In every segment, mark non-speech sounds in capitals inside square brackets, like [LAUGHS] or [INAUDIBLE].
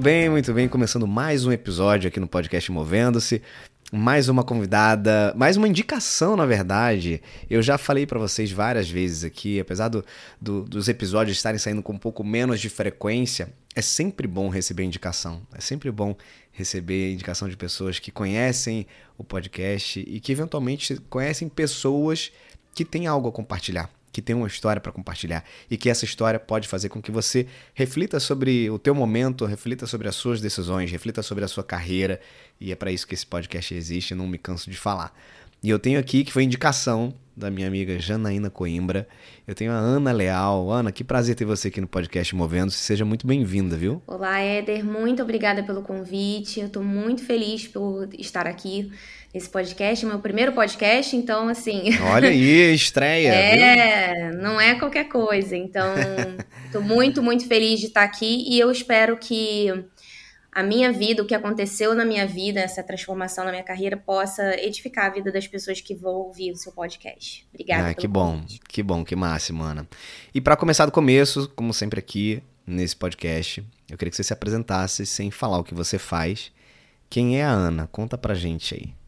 bem, muito bem. Começando mais um episódio aqui no podcast Movendo-se. Mais uma convidada, mais uma indicação, na verdade. Eu já falei para vocês várias vezes aqui, apesar do, do, dos episódios estarem saindo com um pouco menos de frequência, é sempre bom receber indicação. É sempre bom receber indicação de pessoas que conhecem o podcast e que eventualmente conhecem pessoas que têm algo a compartilhar que tem uma história para compartilhar e que essa história pode fazer com que você reflita sobre o teu momento, reflita sobre as suas decisões, reflita sobre a sua carreira e é para isso que esse podcast existe, não me canso de falar. E eu tenho aqui que foi indicação da minha amiga Janaína Coimbra. Eu tenho a Ana Leal. Ana, que prazer ter você aqui no podcast Movendo. Seja muito bem-vinda, viu? Olá, Éder. Muito obrigada pelo convite. Eu estou muito feliz por estar aqui esse podcast, meu primeiro podcast, então assim. [LAUGHS] Olha aí, estreia. é, viu? não é qualquer coisa. Então, estou muito, muito feliz de estar aqui e eu espero que a minha vida, o que aconteceu na minha vida, essa transformação na minha carreira, possa edificar a vida das pessoas que vão ouvir o seu podcast. Obrigada. Ah, que bom, convite. que bom, que máximo, Ana. E para começar do começo, como sempre aqui nesse podcast, eu queria que você se apresentasse sem falar o que você faz. Quem é a Ana? Conta pra gente aí.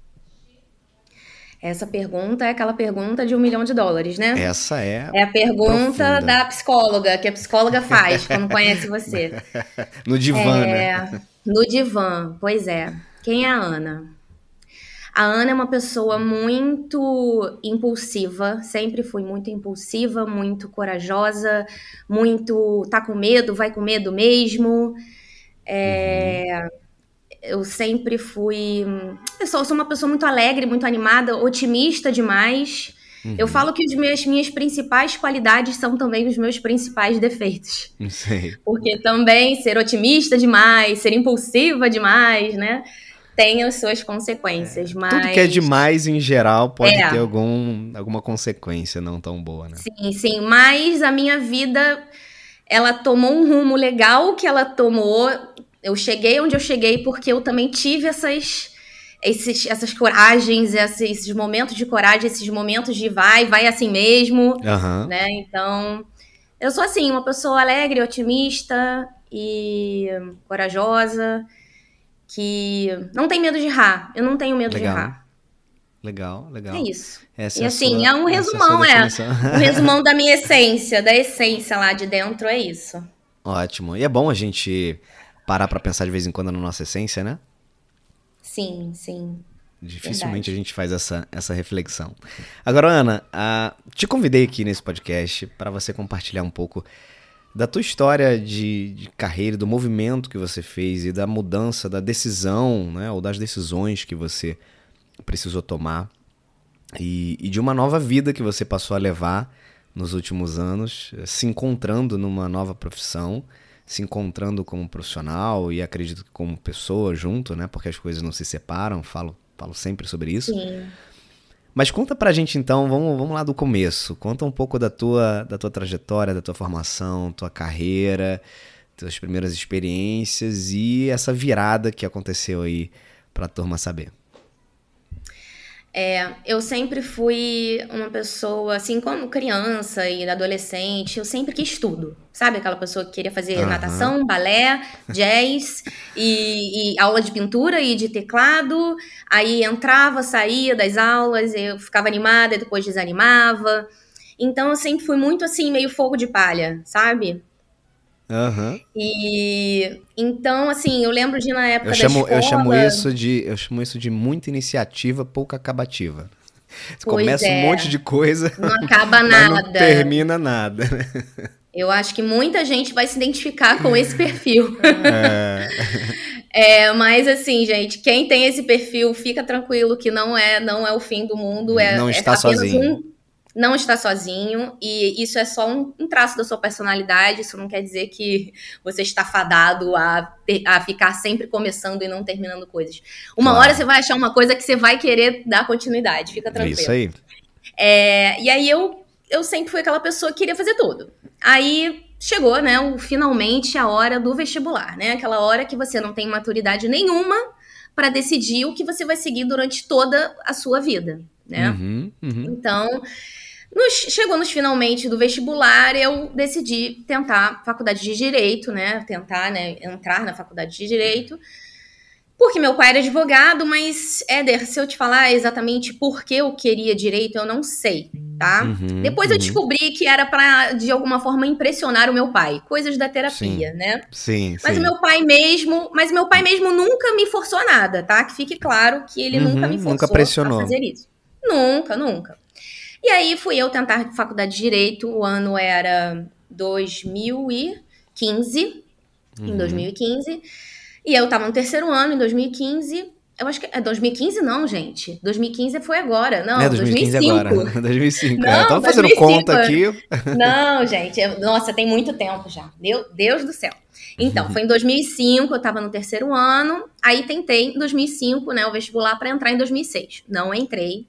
Essa pergunta é aquela pergunta de um milhão de dólares, né? Essa é. É a pergunta profunda. da psicóloga, que a psicóloga faz quando [LAUGHS] conhece você. [LAUGHS] no divã, é, né? No divã, pois é. Quem é a Ana? A Ana é uma pessoa muito impulsiva, sempre fui muito impulsiva, muito corajosa, muito tá com medo, vai com medo mesmo. É, uhum eu sempre fui. Eu sou, sou, uma pessoa muito alegre, muito animada, otimista demais. Uhum. Eu falo que as minhas, minhas principais qualidades são também os meus principais defeitos. Sei. Porque também ser otimista demais, ser impulsiva demais, né? Tem as suas consequências, é. mas... Tudo que é demais, em geral, pode é. ter algum, alguma consequência não tão boa, né? Sim, sim. Mas a minha vida, ela tomou um rumo legal que ela tomou eu cheguei onde eu cheguei porque eu também tive essas esses, essas coragens, esses, momentos de coragem, esses momentos de vai, vai assim mesmo, uhum. né? Então, eu sou assim, uma pessoa alegre, otimista e corajosa, que não tem medo de errar. Eu não tenho medo legal. de errar. Legal, legal. É isso. Essa e é assim, sua, é um resumão, é. Um resumão da minha essência, da essência lá de dentro, é isso. Ótimo. E é bom a gente parar para pensar de vez em quando na nossa essência, né? Sim, sim. Dificilmente Verdade. a gente faz essa, essa reflexão. Agora, Ana, uh, te convidei aqui nesse podcast para você compartilhar um pouco da tua história de, de, carreira, do movimento que você fez e da mudança, da decisão, né, ou das decisões que você precisou tomar e, e de uma nova vida que você passou a levar nos últimos anos, se encontrando numa nova profissão se encontrando como profissional e acredito que como pessoa junto, né? Porque as coisas não se separam, falo, falo sempre sobre isso. Sim. Mas conta pra gente então, vamos, vamos lá do começo. Conta um pouco da tua, da tua trajetória, da tua formação, tua carreira, tuas primeiras experiências e essa virada que aconteceu aí pra turma saber. É, eu sempre fui uma pessoa, assim, como criança e adolescente, eu sempre quis tudo. Sabe aquela pessoa que queria fazer uhum. natação, balé, jazz e, e, aula de pintura e de teclado. Aí entrava, saía das aulas, eu ficava animada e depois desanimava. Então eu sempre fui muito assim, meio fogo de palha, sabe? Uhum. E então, assim, eu lembro de na época eu chamo, da escola... Eu chamo isso de, eu chamo isso de muita iniciativa, pouca acabativa. Você pois começa é. um monte de coisa, não acaba [LAUGHS] nada, não termina nada. Eu acho que muita gente vai se identificar com esse perfil. É. [LAUGHS] é, mas assim, gente, quem tem esse perfil, fica tranquilo que não é, não é o fim do mundo. É, não está é sozinho. Um, não está sozinho e isso é só um, um, traço da sua personalidade. Isso não quer dizer que você está fadado a, ter, a ficar sempre começando e não terminando coisas. Uma claro. hora você vai achar uma coisa que você vai querer dar continuidade. Fica tranquilo. É isso aí. É, e aí eu, eu sempre fui aquela pessoa que queria fazer tudo. Aí chegou, né, o, finalmente a hora do vestibular, né? Aquela hora que você não tem maturidade nenhuma para decidir o que você vai seguir durante toda a sua vida, né? Uhum, uhum. Então Nos, chegou nos finalmente do vestibular, eu decidi tentar faculdade de direito, né? Tentar, né, entrar na faculdade de direito. Porque meu pai era advogado, mas, Éder, se eu te falar exatamente por que eu queria direito, eu não sei, tá? Uhum, Depois eu uhum. descobri que era para de alguma forma, impressionar o meu pai. Coisas da terapia, sim, né? Sim, Mas sim. o meu pai mesmo, mas meu pai mesmo nunca me forçou a nada, tá? Que fique claro que ele uhum, nunca me forçou nunca pressionou. a fazer isso. Nunca, nunca. E aí fui eu tentar faculdade de Direito, o ano era 2015, uhum. em 2015. E eu tava no terceiro ano, em 2015. Eu acho que é 2015 não, gente. 2015 foi agora. Não, é 2015 2005. agora. 2005. Não, é. Tava fazendo 2005. conta aqui. Não, gente. Eu, nossa, tem muito tempo já. Meu Deus do céu. Então, foi em 2005, eu tava no terceiro ano. Aí tentei em 2005, né, o vestibular para entrar em 2006. Não entrei.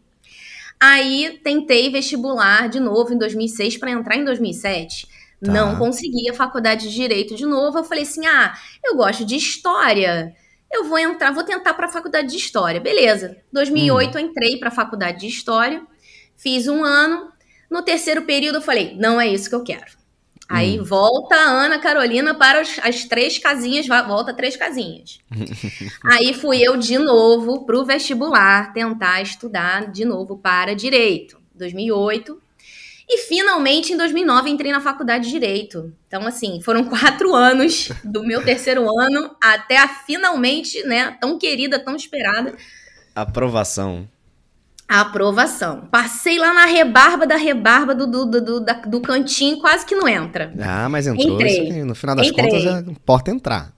Aí tentei vestibular de novo em 2006 para entrar em 2007. Tá. Não consegui a faculdade de direito de novo. Eu falei assim: "Ah, eu gosto de história. Eu vou entrar, vou tentar para a faculdade de história". Beleza. 2008 hum. eu entrei para a faculdade de história. Fiz um ano. No terceiro período eu falei: "Não é isso que eu quero". Aí hum. volta a Ana Carolina para as, as três casinhas, volta três casinhas. [LAUGHS] Aí fui eu de novo para o vestibular tentar estudar de novo para direito. 2008, e finalmente, em 2009, entrei na faculdade de Direito. Então, assim, foram quatro anos do meu terceiro ano até a finalmente, né, tão querida, tão esperada. Aprovação. A aprovação. Passei lá na rebarba da rebarba do, do, do, do, do cantinho, quase que não entra. Ah, mas entrou. Entrei. no final das Entrei. contas, é, importa entrar.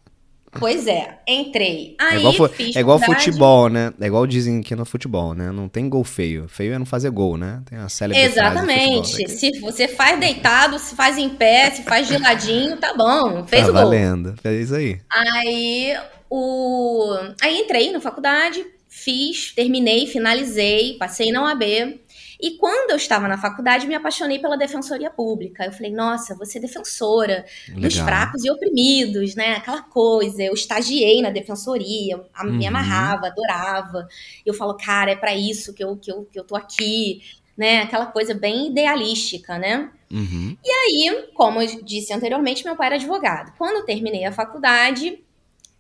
Pois é, entrei. Aí é igual, é igual futebol, né? É igual dizem que no futebol, né? Não tem gol feio. Feio é não fazer gol, né? Tem a célebre Exatamente. futebol? Se você faz deitado, se faz em pé, se faz de ladinho, tá bom. Fez Tá o gol. valendo. Fez aí. Aí, o... Aí entrei na faculdade, fiz, terminei, finalizei, passei na UAB. E quando eu estava na faculdade, me apaixonei pela defensoria pública. Eu falei, nossa, vou ser defensora dos Legal. fracos e oprimidos, né? Aquela coisa. Eu estagiei na defensoria, a- me Uhum. amarrava, adorava. Eu falo, cara, é para isso que eu, que, eu, que eu tô aqui, né? Aquela coisa bem idealística, né? Uhum. aí, como eu disse anteriormente, meu pai era advogado. Quando eu terminei a faculdade,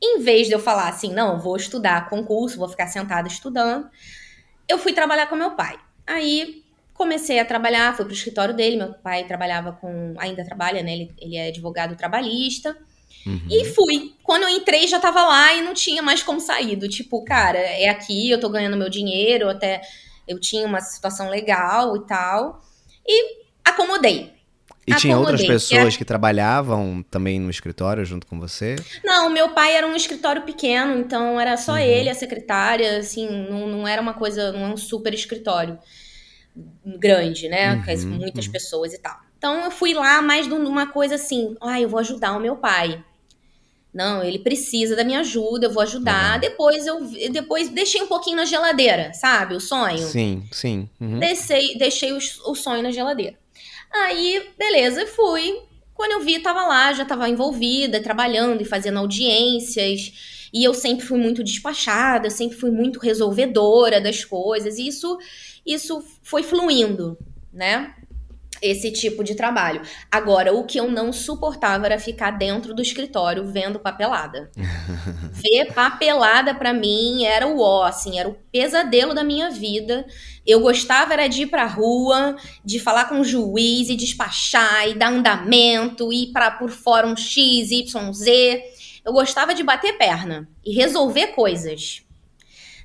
em vez de eu falar assim, não, vou estudar concurso, vou ficar sentada estudando, eu fui trabalhar com meu pai. Aí comecei a trabalhar, fui pro escritório dele, meu pai trabalhava com, ainda trabalha, né? Ele, ele é advogado trabalhista. Uhum. E fui. Quando eu entrei, já tava lá e não tinha mais como sair. Do tipo, cara, é aqui, eu tô ganhando meu dinheiro, até eu tinha uma situação legal e tal. E acomodei. E tinha outras Acomodei, pessoas que que trabalhavam também no escritório junto com você? Não, meu pai era um escritório pequeno, então era só Uhum. ele, a secretária, assim, não, não era uma coisa, não é um super escritório grande, né? Uhum, muitas uhum. pessoas e tal. Então eu fui lá mais de uma coisa assim, ah, eu vou ajudar o meu pai. Não, ele precisa da minha ajuda, eu vou ajudar. Legal. Depois eu depois deixei um pouquinho na geladeira, sabe? O sonho. Sim, sim. Uhum. Deixei, deixei o, o sonho na geladeira. Aí, beleza, fui. Quando eu vi, tava lá, já tava envolvida, trabalhando e fazendo audiências. E eu sempre fui muito despachada, sempre fui muito resolvedora das coisas. E isso, isso foi fluindo, né? Esse tipo de trabalho. Agora, o que eu não suportava era ficar dentro do escritório vendo papelada. [LAUGHS] Ver papelada pra mim era o ó, assim, era o pesadelo da minha vida. Eu gostava era de ir pra rua, de falar com o juiz e despachar e dar andamento, ir para por fórum X, Y, Z. Eu gostava de bater perna e resolver coisas.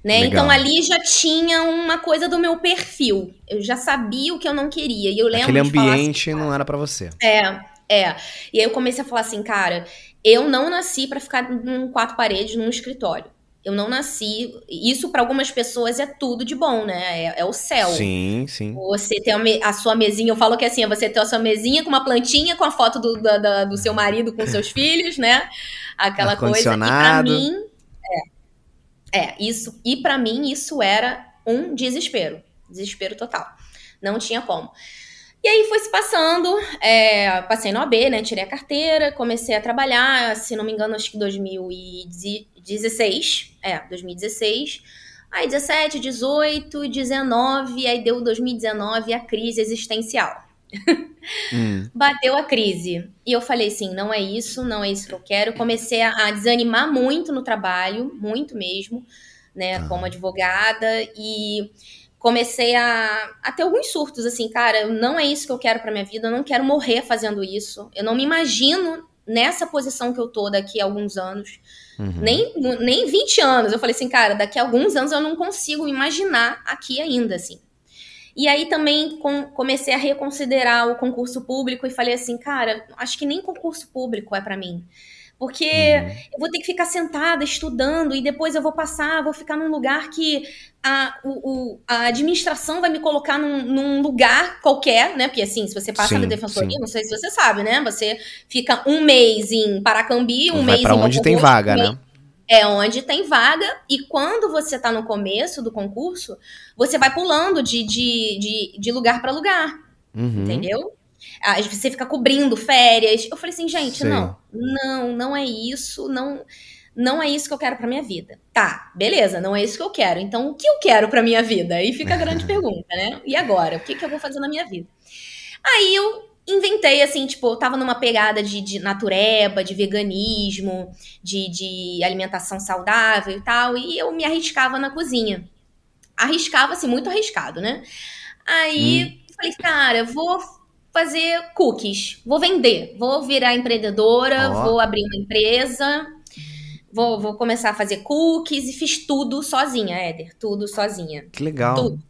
Né? Legal. Então ali já tinha uma coisa do meu perfil. Eu já sabia o que eu não queria. E eu lembro Aquele assim, ambiente não era pra você. é, é. E aí eu comecei a falar assim, cara, eu não nasci pra ficar em quatro paredes num escritório. Eu não nasci. Isso pra algumas pessoas é tudo de bom, né? É, é o céu. Sim, sim. Você tem a, a sua mesinha, eu falo que assim, é você tem a sua mesinha com uma plantinha, com a foto do, da- do seu marido com seus filhos, né? Aquela coisa. E pra mim. É, isso. E pra mim, isso era um desespero. Desespero total. Não tinha como. E aí foi se passando, é, passei no AB, né? Tirei a carteira, comecei a trabalhar, se não me engano, acho que 2016. É, 2016. Aí 17, 18, 19, aí deu 2019 a crise existencial. Hum. [LAUGHS] Bateu a crise. E eu falei assim: não é isso, não é isso que eu quero. Comecei a, desanimar muito no trabalho, muito mesmo, né, ah. como advogada, e comecei a, a ter alguns surtos, assim, cara, não é isso que eu quero para minha vida, eu não quero morrer fazendo isso. Eu não me imagino nessa posição que eu tô daqui a alguns anos. Uhum. Nem, nem 20 anos. Eu falei assim, cara, daqui a alguns anos eu não consigo imaginar aqui ainda, assim. E aí também com, comecei a reconsiderar o concurso público e falei assim, cara, acho que nem concurso público é para mim. Porque uhum. eu vou ter que ficar sentada estudando e depois eu vou passar, vou ficar num lugar que a, o, o, a administração vai me colocar num, num, lugar qualquer, né? Porque assim, se você passa sim, na defensoria, sim. não sei se você sabe, né? Você fica um mês em Paracambi, um vai mês pra em onde tem vaga, né? É onde tem vaga, e quando você tá no começo do concurso, você vai pulando de, de, de, de lugar para lugar. Uhum. Entendeu? Aí você fica cobrindo férias. Eu falei assim, gente, não, não, não é isso, não, não é isso que eu quero para minha vida. Tá, beleza, não é isso que eu quero. Então, o que eu quero para minha vida? Aí fica a grande [LAUGHS] pergunta, né? E agora, o que, que eu vou fazer na minha vida? Aí eu inventei, assim, tipo, eu tava numa pegada de, de natureba, de veganismo, de, de alimentação saudável e tal, e eu me arriscava na cozinha. Arriscava, assim, muito arriscado, né? Aí hum. falei, cara, vou fazer cookies, vou vender, vou virar empreendedora, oh. vou abrir uma empresa, vou, vou começar a fazer cookies e fiz tudo sozinha, Éder, tudo sozinha. Que legal. Tudo.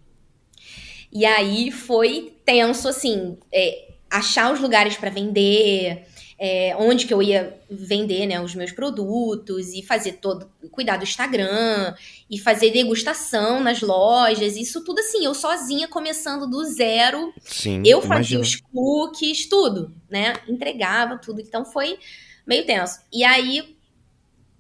E aí foi tenso, assim, é, achar os lugares para vender, é, onde que eu ia vender né, os meus produtos e fazer todo, cuidar do Instagram e fazer degustação nas lojas, isso tudo assim, eu sozinha começando do zero. Sim, eu fazia imagino. os cookies, tudo, né? Entregava tudo, então foi meio tenso. E aí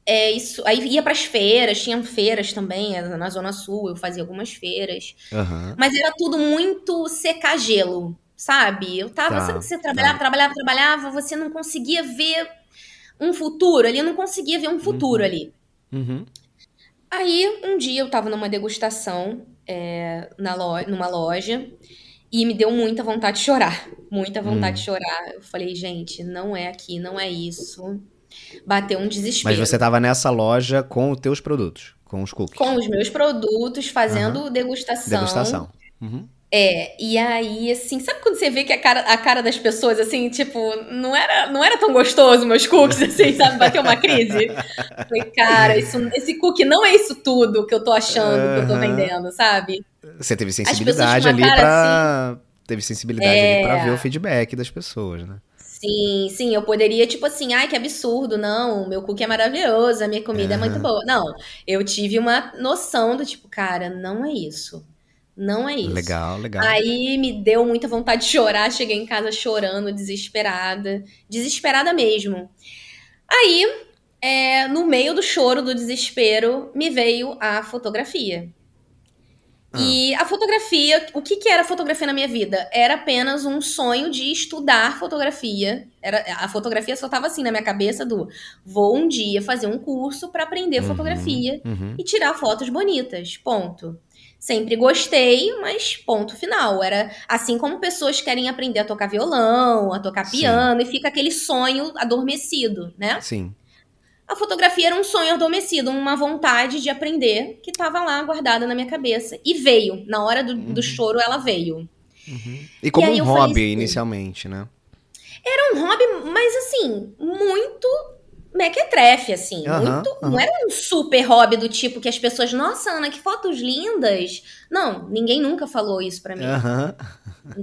é, isso, aí ia para as feiras, tinham feiras também, na Zona Sul, eu fazia algumas feiras. Uhum. Mas era tudo muito secar gelo sabe? Eu tava, tá, sabe que você trabalhava, tá. trabalhava, trabalhava, você não conseguia ver um futuro ali, eu não conseguia ver um futuro uhum. ali. Uhum. Aí, um dia eu tava numa degustação é, na loja, numa loja e me deu muita vontade de chorar. Muita vontade de hum. chorar. Eu falei, gente, não é aqui, não é isso. Bateu um desespero. Mas você tava nessa loja com os teus produtos, com os cookies? Com os meus produtos, fazendo uhum. degustação. Degustação. Uhum. É, e aí, assim, sabe quando você vê que a cara, a cara das pessoas, assim, tipo, não era, não era tão gostoso meus cookies, [LAUGHS] assim, sabe? Bateu uma crise. Falei, cara, isso, esse cookie não é isso tudo que eu tô achando uhum. que eu tô vendendo, sabe? Você teve sensibilidade ali pra. Assim, teve sensibilidade é... ali pra ver o feedback das pessoas, né? Sim, sim, eu poderia, tipo assim, ai, que absurdo, não, meu cookie é maravilhoso, a minha comida uhum. é muito boa. Não, eu tive uma noção do tipo, cara, não é isso. Não é isso. Legal, legal. Aí me deu muita vontade de chorar, cheguei em casa chorando, desesperada. Desesperada mesmo. Aí, é, no meio do choro, do desespero, me veio a fotografia. Ah. E a fotografia, o que, que era fotografia na minha vida? Era apenas um sonho de estudar fotografia. Era, a fotografia só estava assim na minha cabeça do vou um dia fazer um curso para aprender uhum, fotografia uhum. e tirar fotos bonitas. Ponto. Sempre gostei, mas ponto final. Era assim como pessoas querem aprender a tocar violão, a tocar piano, Sim. e fica aquele sonho adormecido, né? Sim. A fotografia era um sonho adormecido, uma vontade de aprender que estava lá guardada na minha cabeça. E veio. Na hora do, uhum. do choro, ela veio. Uhum. E como e um hobby, assim, inicialmente, né? Era um hobby, mas assim, muito mequetrefe, assim. muito, Não era um super hobby do tipo que as pessoas, nossa, Ana, que fotos lindas. Não, ninguém nunca falou isso para mim.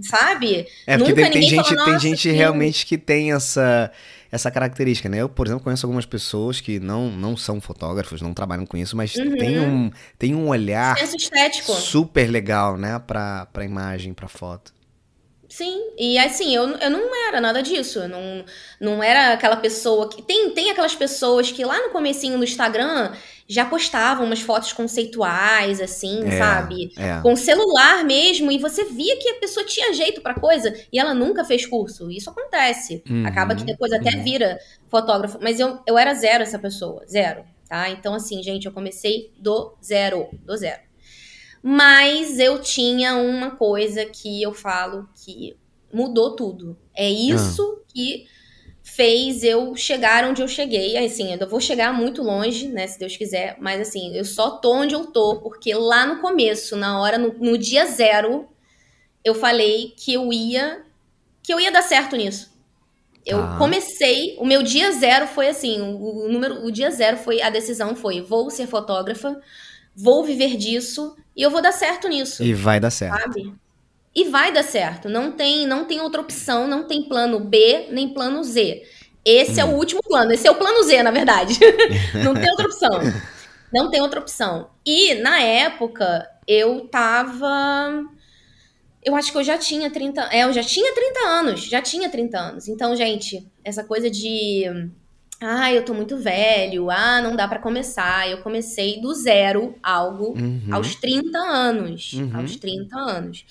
Sabe? É porque nunca tem, tem gente, falou, tem gente que... realmente que tem essa essa característica, né? Eu, por exemplo, conheço algumas pessoas que não, não são fotógrafos, não trabalham com isso, mas uhum. tem, um, tem um olhar super legal, né? Pra, pra imagem, pra foto. Sim, e assim, eu, eu não era nada disso, eu não, não era aquela pessoa que... Tem, tem aquelas pessoas que lá no comecinho do Instagram já postavam umas fotos conceituais, assim, é, sabe? É. Com celular mesmo, e você via que a pessoa tinha jeito pra coisa, e ela nunca fez curso. Isso acontece. Uhum, Acaba que depois até uhum. vira fotógrafo. Mas eu, eu era zero essa pessoa, zero, tá? Então, assim, gente, eu comecei do zero, do zero. Mas eu tinha uma coisa que eu falo que mudou tudo. É isso ah. que fez eu chegar onde eu cheguei. Assim, eu vou chegar muito longe, né, se Deus quiser, mas assim, eu só tô onde eu tô, porque lá no começo, na hora, no, no dia zero, eu falei que eu ia, que eu ia dar certo nisso. Eu ah. comecei, o meu dia zero foi assim, o, o, número, o dia zero foi, a decisão foi, vou ser fotógrafa, vou viver disso e eu vou dar certo nisso. E vai dar certo. Sabe? e vai dar certo. Não tem, não tem outra opção, não tem plano B nem plano Z. Esse hum. é o hum. último plano. Esse é o plano Z, na verdade. [LAUGHS] não tem outra opção. Não tem outra opção. E na época eu tava eu acho que eu já tinha 30, é, eu já tinha 30 anos, já tinha 30 anos. Então, gente, essa coisa de ah, eu tô muito velho, ah, não dá para começar. Eu comecei do zero algo uhum. aos 30 anos, uhum. aos 30 anos.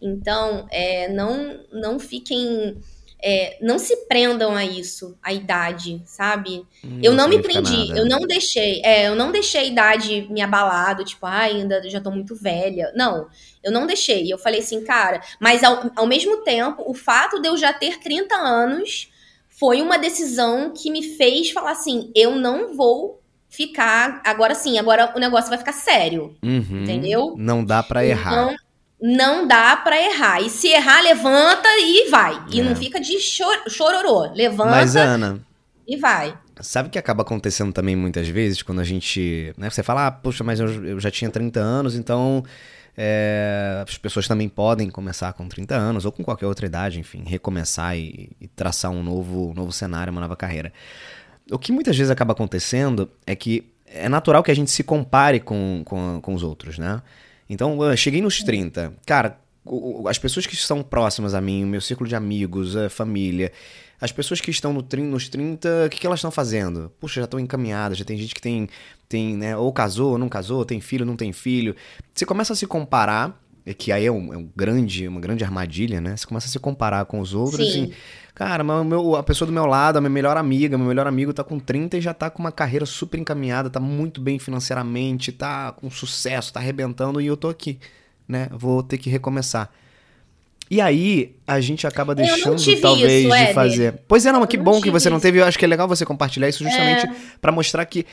Então, é, não, não fiquem. É, não se prendam a isso, a idade, sabe? Hum, eu não me prendi, eu não deixei, é, eu não deixei a idade me abalado, tipo, ai, ainda já tô muito velha. Não, eu não deixei. Eu falei assim, cara, mas ao, ao mesmo tempo, o fato de eu já ter 30 anos foi uma decisão que me fez falar assim: eu não vou ficar. Agora sim, agora o negócio vai ficar sério. Uhum, entendeu? Não dá para errar. Então, não dá para errar. E se errar, levanta e vai. E é. não fica de chor chororô. Levanta Mas, Ana, e vai. Sabe o que acaba acontecendo também muitas vezes quando a gente. Né, você fala, ah, poxa, mas eu, eu já tinha 30 anos, então. É, as pessoas também podem começar com 30 anos ou com qualquer outra idade, enfim, recomeçar e, e traçar um novo, novo cenário, uma nova carreira. O que muitas vezes acaba acontecendo é que é natural que a gente se compare com, com, com os outros, né? Então, cheguei nos 30. Cara, as pessoas que são próximas a mim, o meu círculo de amigos, a família, as pessoas que estão no, nos 30, o que, que elas estão fazendo? Puxa, já estão encaminhadas, já tem gente que tem, tem né, ou casou, ou não casou, tem filho, não tem filho. Você começa a se comparar, que aí é, um, é um grande, uma grande armadilha, né? Você começa a se comparar com os outros Sim. assim. Cara, meu, a pessoa do meu lado, a minha melhor amiga, meu melhor amigo tá com 30 e já tá com uma carreira super encaminhada, tá muito bem financeiramente, tá com sucesso, tá arrebentando e eu tô aqui, né? Vou ter que recomeçar. E aí, a gente acaba deixando, talvez, isso, de fazer. Pois é, não, mas que bom que você não teve. Eu acho que é legal você compartilhar isso justamente é. para mostrar que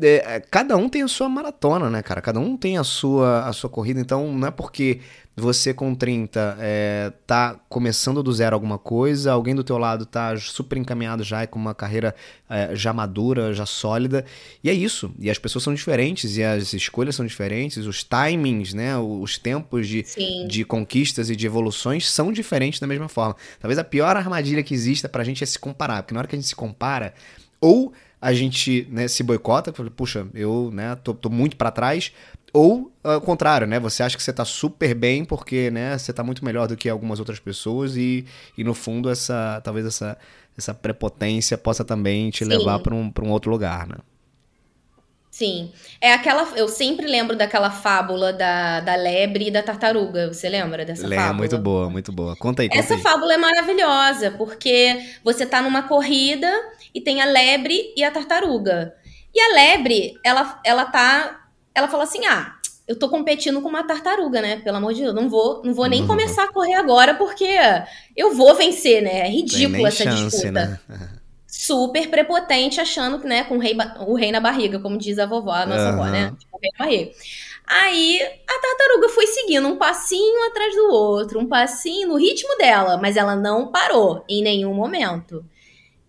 é, cada um tem a sua maratona, né, cara? Cada um tem a sua, a sua corrida. Então, não é porque você com 30 é, tá começando do zero alguma coisa, alguém do teu lado tá super encaminhado já com uma carreira é, já madura, já sólida, e é isso. E as pessoas são diferentes, e as escolhas são diferentes, os timings, né, os tempos de, de conquistas e de evoluções são diferentes da mesma forma. Talvez a pior armadilha que exista pra gente é se comparar, porque na hora que a gente se compara, ou a gente né, se boicota, puxa, eu né, tô, tô muito para trás, ou ao contrário, né? Você acha que você tá super bem porque, né, você tá muito melhor do que algumas outras pessoas e, e no fundo essa talvez essa essa prepotência possa também te Sim. levar para um, um outro lugar, né? Sim. É aquela. Eu sempre lembro daquela fábula da, da lebre e da tartaruga. Você lembra dessa Lembro, fábula? muito boa, muito boa. Conta aí, conta Essa aí. fábula é maravilhosa, porque você tá numa corrida e tem a lebre e a tartaruga. E a lebre, ela, ela tá ela falou assim: ah, eu tô competindo com uma tartaruga, né? Pelo amor de Deus, não vou, não vou nem uhum. começar a correr agora porque eu vou vencer, né? É ridículo essa chance, disputa. Né? [LAUGHS] Super prepotente, achando que, né, com o rei, o rei na barriga, como diz a vovó, a nossa uhum. avó, né? Tipo, o rei na barriga. Aí a tartaruga foi seguindo um passinho atrás do outro, um passinho no ritmo dela, mas ela não parou em nenhum momento.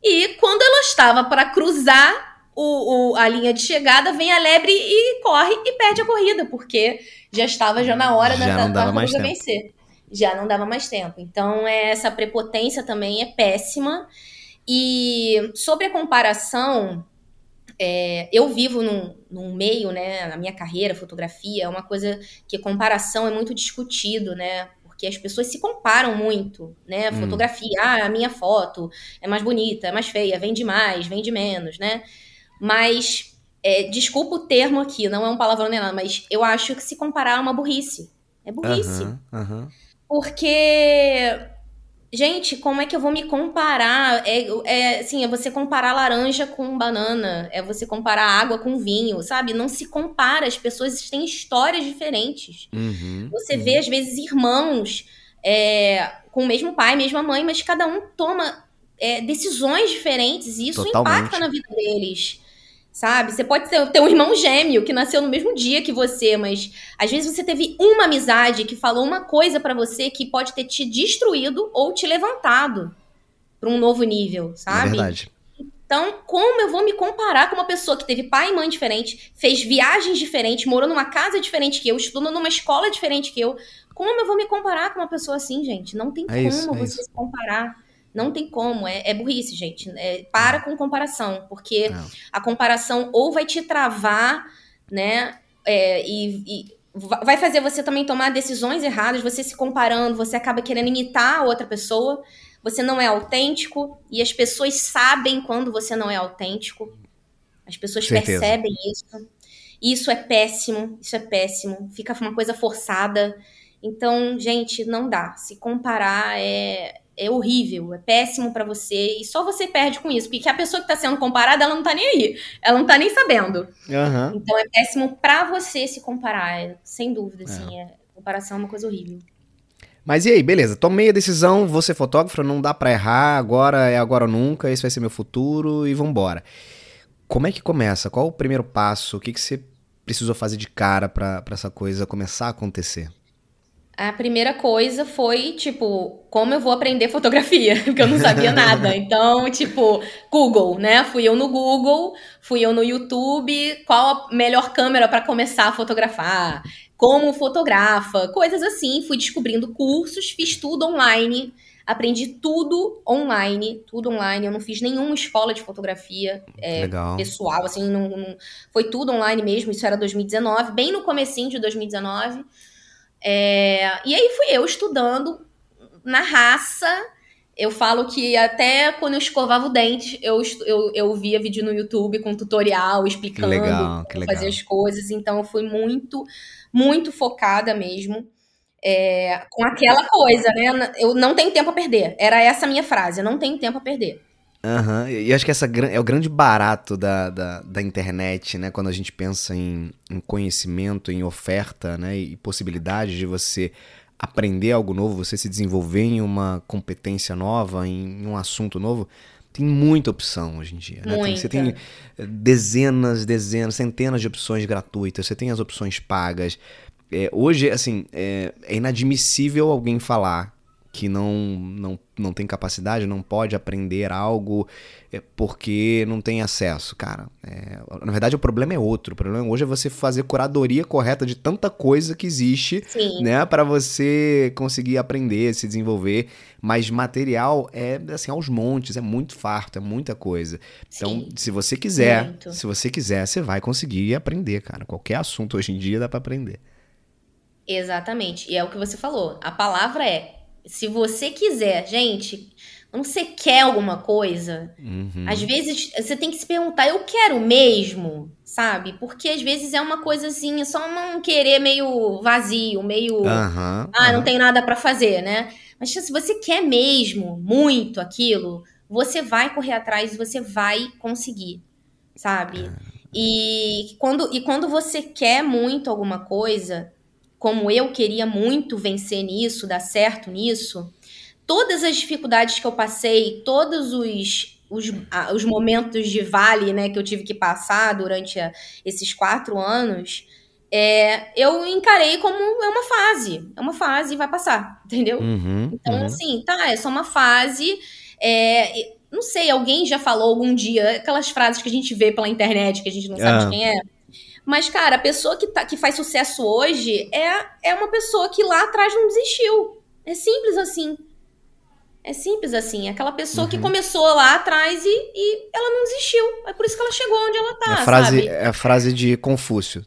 E quando ela estava para cruzar o, o, a linha de chegada, vem a lebre e corre e perde a corrida, porque já estava já na hora já da, da vencer. Já não dava mais tempo. Então, é, essa prepotência também é péssima. E sobre a comparação, é, eu vivo num, num, meio, né, na minha carreira, fotografia, é uma coisa que comparação é muito discutido, né? Porque as pessoas se comparam muito, né? Hum. Fotografia, ah, a minha foto é mais bonita, é mais feia, vende mais, vende menos, né? Mas, é, desculpa o termo aqui, não é um palavrão nem nada, mas eu acho que se comparar é uma burrice. É burrice. Uhum, uhum. Porque Gente, como é que eu vou me comparar? É, é, assim, é você comparar laranja com banana, é você comparar água com vinho, sabe? Não se compara, as pessoas têm histórias diferentes. Uhum, você uhum. vê, às vezes, irmãos é, com o mesmo pai, mesma mãe, mas cada um toma é, decisões diferentes e isso Totalmente. impacta na vida deles. Sabe? Você pode ter, ter um irmão gêmeo que nasceu no mesmo dia que você, mas às vezes você teve uma amizade que falou uma coisa pra você que pode ter te destruído ou te levantado pra um novo nível, É sabe? verdade. Então, como eu vou me comparar com uma pessoa que teve pai e mãe diferente, fez viagens diferentes, morou numa casa diferente que eu, estudou numa escola diferente que eu? Como eu vou me comparar com uma pessoa assim, gente? Não tem É como isso, é você isso. se comparar. Não tem como. É, é burrice, gente. É, para com comparação, porque Não. a comparação ou vai te travar, né? é, e, e va- vai fazer você também tomar decisões erradas. Você se comparando, você acaba querendo imitar a outra pessoa. Você não é autêntico e as pessoas sabem quando você não é autêntico. As pessoas Certeza. percebem isso. Isso é péssimo, isso é péssimo. Fica uma coisa forçada. Então, gente, não dá. Se comparar é, é horrível, é péssimo pra você e só você perde com isso, porque a pessoa que tá sendo comparada, ela não tá nem aí. Ela não tá nem sabendo. Aham. Então é péssimo pra você se comparar, é- sem dúvida, assim, é, comparação é uma coisa horrível. Mas e aí, beleza, tomei a decisão, vou ser fotógrafo, não dá pra errar, agora é agora ou nunca, esse vai ser meu futuro e vambora. Como é que começa? Qual o primeiro passo? O que, que você precisou fazer de cara pra essa coisa começar a acontecer? A primeira coisa foi, tipo, como eu vou aprender fotografia? [LAUGHS] Porque eu não sabia nada. [LAUGHS] Então, tipo, Google, né? Fui eu no Google, fui eu no YouTube, qual a melhor câmera para começar a fotografar? Como fotografa? Coisas assim. Fui descobrindo cursos, fiz tudo online. Aprendi tudo online, tudo online. Eu não fiz nenhuma escola de fotografia Legal. pessoal, assim, não, não- foi tudo online mesmo, isso era 2019, bem no comecinho de 2019. É, e aí fui eu estudando na raça. Eu falo que até quando eu escovava o dente, eu, eu, eu via vídeo no YouTube com tutorial explicando legal, que como legal. fazer as coisas. Então eu fui muito, muito focada mesmo. é, com aquela coisa, né? Eu não tenho tempo a perder. Era essa a minha frase, eu não tenho tempo a perder. Aham, E e acho que essa é o grande barato da, da, da internet, né? Quando a gente pensa em, em conhecimento, em oferta, né? E possibilidade de você aprender algo novo, você se desenvolver em uma competência nova, em um assunto novo. Tem muita opção hoje em dia, né? Tem- você tem eh, dezenas, dezenas, centenas de opções gratuitas, você tem as opções pagas. É, hoje, assim, é, é inadmissível alguém falar que não, não, não tem capacidade, não pode aprender algo é, porque não tem acesso. Cara, é, na verdade o problema é outro. O problema hoje é você fazer curadoria correta de tanta coisa que existe Sim. né, para você conseguir aprender, se desenvolver. Mas material é assim aos montes, é muito farto, é muita coisa. Então, sim. se você quiser, Muito. se você quiser, você vai conseguir aprender, cara. Qualquer assunto hoje em dia dá para aprender. Exatamente. E é o que você falou. A palavra é: se você quiser, gente, quando você quer alguma coisa, Uhum. às vezes você tem que se perguntar: eu quero mesmo? Sabe? Porque às vezes é uma coisa assim, é só um querer meio vazio, meio. Aham, Ah, não aham. tem nada pra fazer, né? Mas se você quer mesmo muito aquilo, você vai correr atrás e você vai conseguir, sabe? E quando, e quando você quer muito alguma coisa, como eu queria muito vencer nisso, dar certo nisso, todas as dificuldades que eu passei, todos os, os, os momentos de vale né, que eu tive que passar durante a- esses quatro anos, é, eu encarei como é uma fase. É uma fase e vai passar, [LAUGHS] entendeu? Uhum, Então, uhum. assim, tá, é só uma fase. é, não sei, alguém já falou algum dia, aquelas frases que a gente vê pela internet, que a gente não sabe Ah. de quem é. Mas, cara, a pessoa que, tá, que faz sucesso hoje é, é uma pessoa que lá atrás não desistiu. É simples assim. É simples assim. Aquela pessoa que Uhum. começou lá atrás e, e ela não desistiu. É por isso que ela chegou onde ela tá, é, a frase, sabe? é a frase de Confúcio.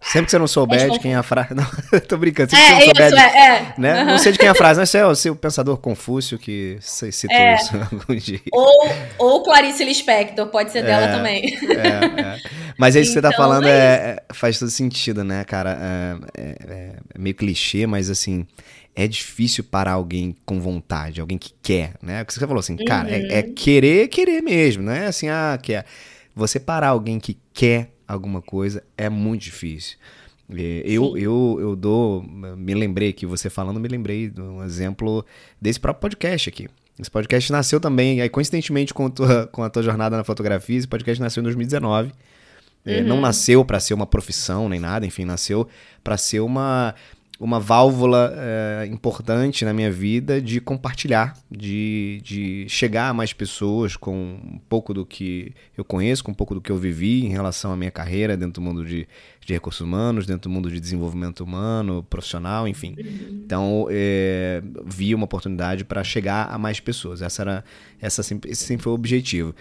Sempre que você não souber É de quem é a frase. [LAUGHS] Não, tô brincando. Sempre que É, você não souber isso, de, é. é. né? Aham. Não sei de quem é a frase, mas é o seu pensador Confúcio que citou É. isso [LAUGHS] algum dia. Ou, ou Clarice Lispector, pode ser dela É. também. É, é. Mas isso que então, você tá então, falando é, é, faz todo sentido, né, cara? É, é, é, meio clichê, mas assim, é difícil parar alguém com vontade, alguém que quer, né? O que você falou assim, cara, é, é, uhum. querer, querer mesmo, não é assim, ah, quer. Você parar alguém que quer alguma coisa é muito difícil. Eu, eu, eu dou, me lembrei que você falando, me lembrei de um exemplo desse próprio podcast aqui. Esse podcast nasceu também, aí coincidentemente com, tua, com a tua jornada na fotografia, esse podcast nasceu em 2019. É, uhum. Não nasceu para ser uma profissão nem nada, enfim, nasceu para ser uma uma válvula é, importante na minha vida de compartilhar, de, de chegar a mais pessoas com um pouco do que eu conheço, com um pouco do que eu vivi em relação à minha carreira dentro do mundo de, de recursos humanos, dentro do mundo de desenvolvimento humano, profissional, enfim. Uhum. Então, é, vi uma oportunidade para chegar a mais pessoas. Essa era, essa sempre, esse sempre foi o objetivo.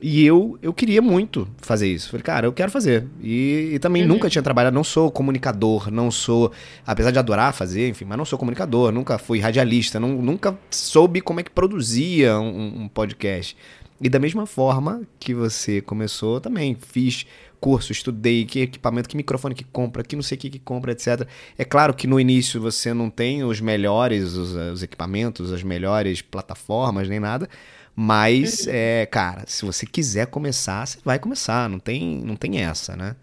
E eu, eu queria muito fazer isso. Falei, cara, eu quero fazer. E, e também uhum. nunca tinha trabalhado, não sou comunicador, não sou, apesar de adorar fazer, enfim, mas não sou comunicador, nunca fui radialista, não, nunca soube como é que produzia um, um podcast. E da mesma forma que você começou, também fiz curso, estudei que equipamento, que microfone que compra, que não sei o que que compra, etc. É claro que no início você não tem os melhores os, os equipamentos, as melhores plataformas, nem nada, mas, uhum. é, cara, se você quiser começar, você vai começar, não tem, não tem essa, né?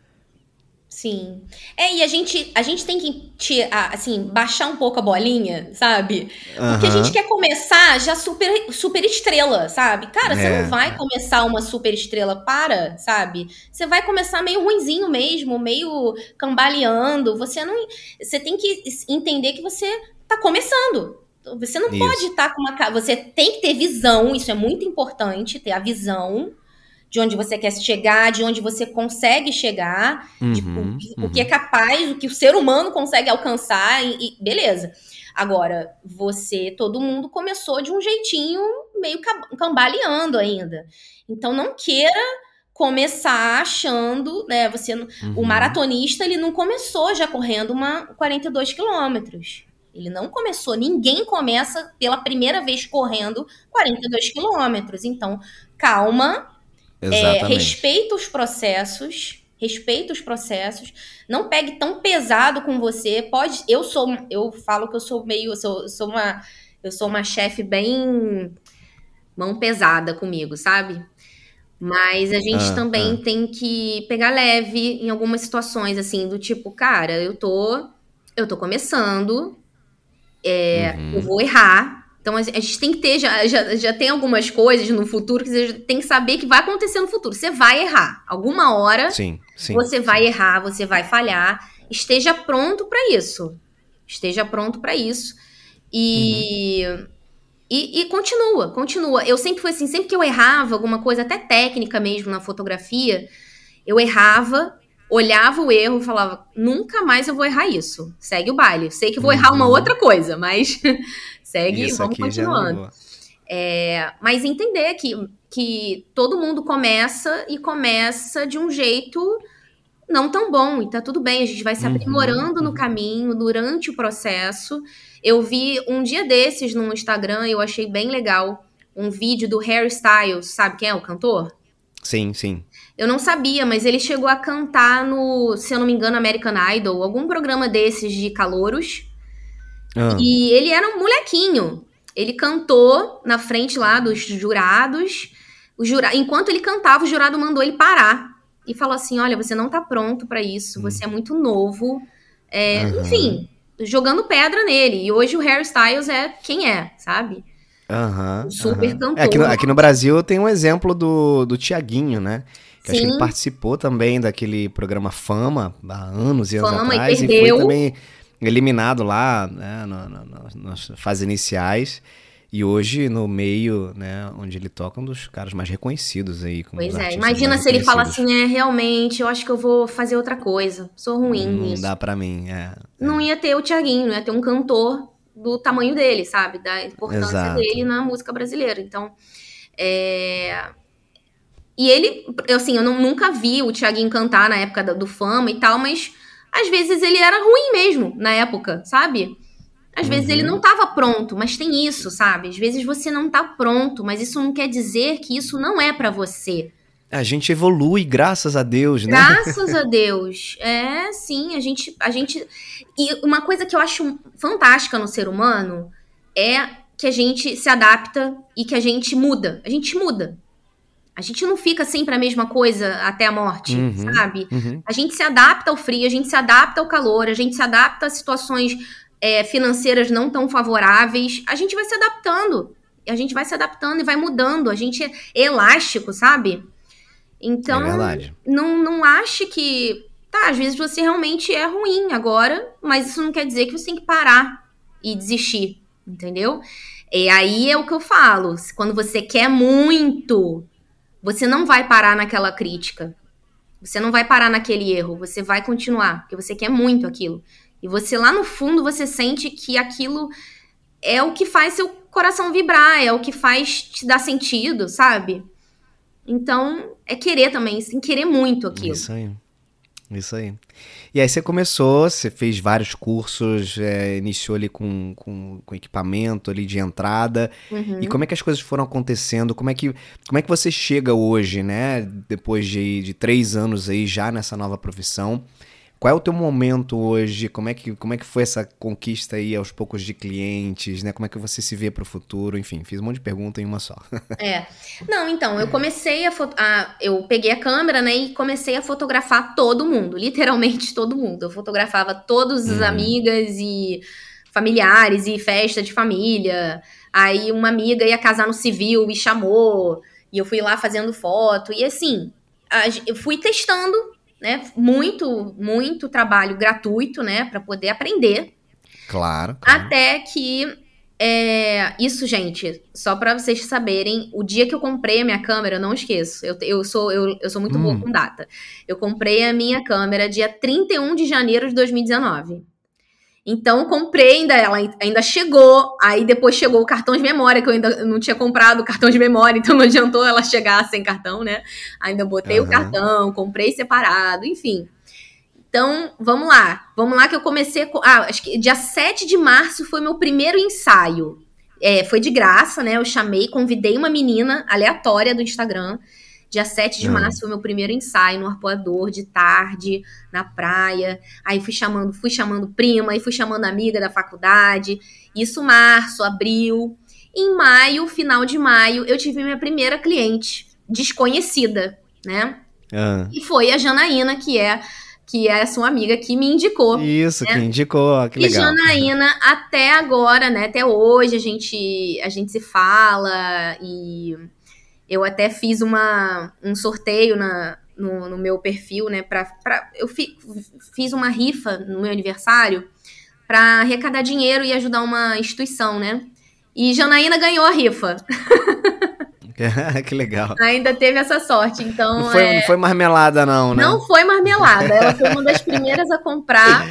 Sim. É, e a gente, a gente tem que, te, assim, baixar um pouco a bolinha, sabe? Porque a gente quer começar já super, super estrela, sabe? Cara, você é. não vai começar uma super estrela para, sabe? Você vai começar meio ruinzinho mesmo, meio cambaleando. Você não. Você tem que entender que você tá começando. Você não isso. pode estar tá com uma. Você tem que ter visão, isso é muito importante, ter a visão de onde você quer chegar, de onde você consegue chegar, uhum, tipo, uhum. o que é capaz, o que o ser humano consegue alcançar, e, e, beleza. Agora, você, todo mundo começou de um jeitinho meio cambaleando ainda. Então, não queira começar achando, né? Você, uhum. o maratonista, ele não começou já correndo uma 42 quilômetros. Ele não começou, ninguém começa pela primeira vez correndo 42 quilômetros. Então, calma, é, respeita os processos, respeita os processos, não pegue tão pesado com você. Pode, eu sou, eu falo que eu sou meio, eu sou, eu sou uma, eu sou uma chefe bem mão pesada comigo, sabe? Mas a gente ah, também ah. tem que pegar leve em algumas situações, assim, do tipo, cara, eu tô, eu tô começando, é, uhum. eu vou errar, então a gente tem que ter, já, já, já tem algumas coisas no futuro que você tem que saber que vai acontecer no futuro. Você vai errar. Alguma hora sim, sim, você vai errar, você vai falhar. Esteja pronto para isso. Esteja pronto para isso. E, uhum. e, e, continua, continua. Eu sempre fui assim, sempre que eu errava alguma coisa, até técnica mesmo na fotografia, eu errava, olhava o erro e falava, nunca mais eu vou errar isso. Segue o baile. Sei que vou errar uma uhum. outra coisa, mas Segue e vamos continuando. É, mas entender que, que todo mundo começa e começa de um jeito não tão bom, e tá tudo bem, a gente vai se uhum, aprimorando uhum. no caminho, durante o processo. Eu vi um dia desses no Instagram, eu achei bem legal, um vídeo do Harry Styles, sabe quem é o cantor? Sim, sim. Eu não sabia, mas ele chegou a cantar no, se eu não me engano, American Idol, algum programa desses de calouros. Ah. E ele era um molequinho. Ele cantou na frente lá dos jurados. O jura... Enquanto ele cantava, o jurado mandou ele parar. E falou assim: Olha, você não tá pronto para isso, hum. você é muito novo. É, uhum. Enfim, jogando pedra nele. E hoje o Harry Styles é quem é, sabe? Uhum, super uhum. cantor. É, aqui, no, aqui, no, Brasil tem um exemplo do, do Tiaguinho, né? Que acho que ele participou também daquele programa Fama há anos e anos Fama atrás. E, perdeu. e foi também eliminado lá né, no, no, no, nas fases iniciais. E hoje, no meio, né, onde ele toca, um dos caras mais reconhecidos aí. Pois é, imagina se ele fala assim, é, realmente, eu acho que eu vou fazer outra coisa. Sou ruim não nisso. Não dá pra mim, é, Não é. ia ter o Tiaguinho, não ia ter um cantor do tamanho dele, sabe? Da importância Exato. dele na música brasileira. Então, é... E ele, assim, eu não, nunca vi o Tiaguinho cantar na época do Fama e tal, mas às vezes ele era ruim mesmo na época, sabe? Às uhum. vezes ele uhum. não estava pronto, mas tem isso, sabe? Às vezes você não tá pronto, mas isso não quer dizer que isso não é para você. A gente evolui, graças a Deus, né? Graças a [LAUGHS] Deus. É, sim, a gente, a gente. E uma coisa que eu acho fantástica no ser humano é que a gente se adapta e que a gente muda. A gente muda. A gente não fica sempre a mesma coisa até a morte, uhum, sabe? Uhum. A gente se adapta ao frio, a gente se adapta ao calor, a gente se adapta a situações é, financeiras não tão favoráveis. A gente vai se adaptando. A gente vai se adaptando e vai mudando. A gente é elástico, sabe? Então, é não, não ache que. Tá, às vezes você realmente é ruim agora, mas isso não quer dizer que você tem que parar e desistir, entendeu? E aí é o que eu falo. Quando você quer muito, você não vai parar naquela crítica. Você não vai parar naquele erro. Você vai continuar, porque você quer muito aquilo. E você lá no fundo você sente que aquilo é o que faz seu coração vibrar, é o que faz te dar sentido, sabe? Então, é querer também, sem querer muito aquilo. Isso aí. Isso aí. E aí você começou, você fez vários cursos, é, iniciou ali com, com, com, equipamento ali de entrada. Uhum. E como é que as coisas foram acontecendo? Como é que, como é que você chega hoje, né? Depois de, de três anos aí já nessa nova profissão. Qual é o teu momento hoje? Como é que, como é que foi essa conquista aí aos poucos de clientes, né? Como é que você se vê para o futuro? Enfim, fiz um monte de pergunta em uma só. [LAUGHS] é. Não, então, eu comecei a, a, eu peguei a câmera, né, e comecei a fotografar todo mundo, literalmente [LAUGHS] todo mundo. Eu fotografava todas as uhum. amigas e familiares e festa de família. Aí uma amiga ia casar no civil, me chamou, e eu fui lá fazendo foto e assim, eu fui testando né? Muito, muito trabalho gratuito, né? Para poder aprender. Claro, claro. Até que. É, isso, gente, só para vocês saberem, o dia que eu comprei a minha câmera, eu não esqueço. Eu, eu, sou, eu, eu sou muito hum. boa com data. Eu comprei a minha câmera dia 31 de janeiro de 2019. Então, comprei ainda, ela ainda chegou. Aí depois chegou o cartão de memória, que eu ainda não tinha comprado o cartão de memória, [LAUGHS] então não adiantou ela chegar sem cartão, né? Ainda botei uhum. o cartão, comprei separado, enfim. Então, vamos lá. Vamos lá que eu comecei. Ah, acho que dia 7 de março foi meu primeiro ensaio. É, foi de graça, né? Eu chamei, convidei uma menina aleatória do Instagram Dia 7 de uhum. março foi meu primeiro ensaio no arpoador, de tarde, na praia. Aí fui chamando, fui chamando prima, aí fui chamando amiga da faculdade. Isso março, abril. Em maio, final de maio, eu tive minha primeira cliente desconhecida, né? Uhum. E foi a Janaína, que é que é a sua amiga que me indicou. Isso, né? que indicou, que legal. E Janaína, até agora, né, até hoje a gente a gente se fala e eu até fiz uma, um sorteio na, no, no meu perfil, né? Pra, pra, eu fi, fiz uma rifa no meu aniversário para arrecadar dinheiro e ajudar uma instituição, né? E Janaína ganhou a rifa. [LAUGHS] que legal. Ainda teve essa sorte, então. Não foi, é... não foi marmelada, não, né? Não foi marmelada. Ela foi uma das primeiras a comprar.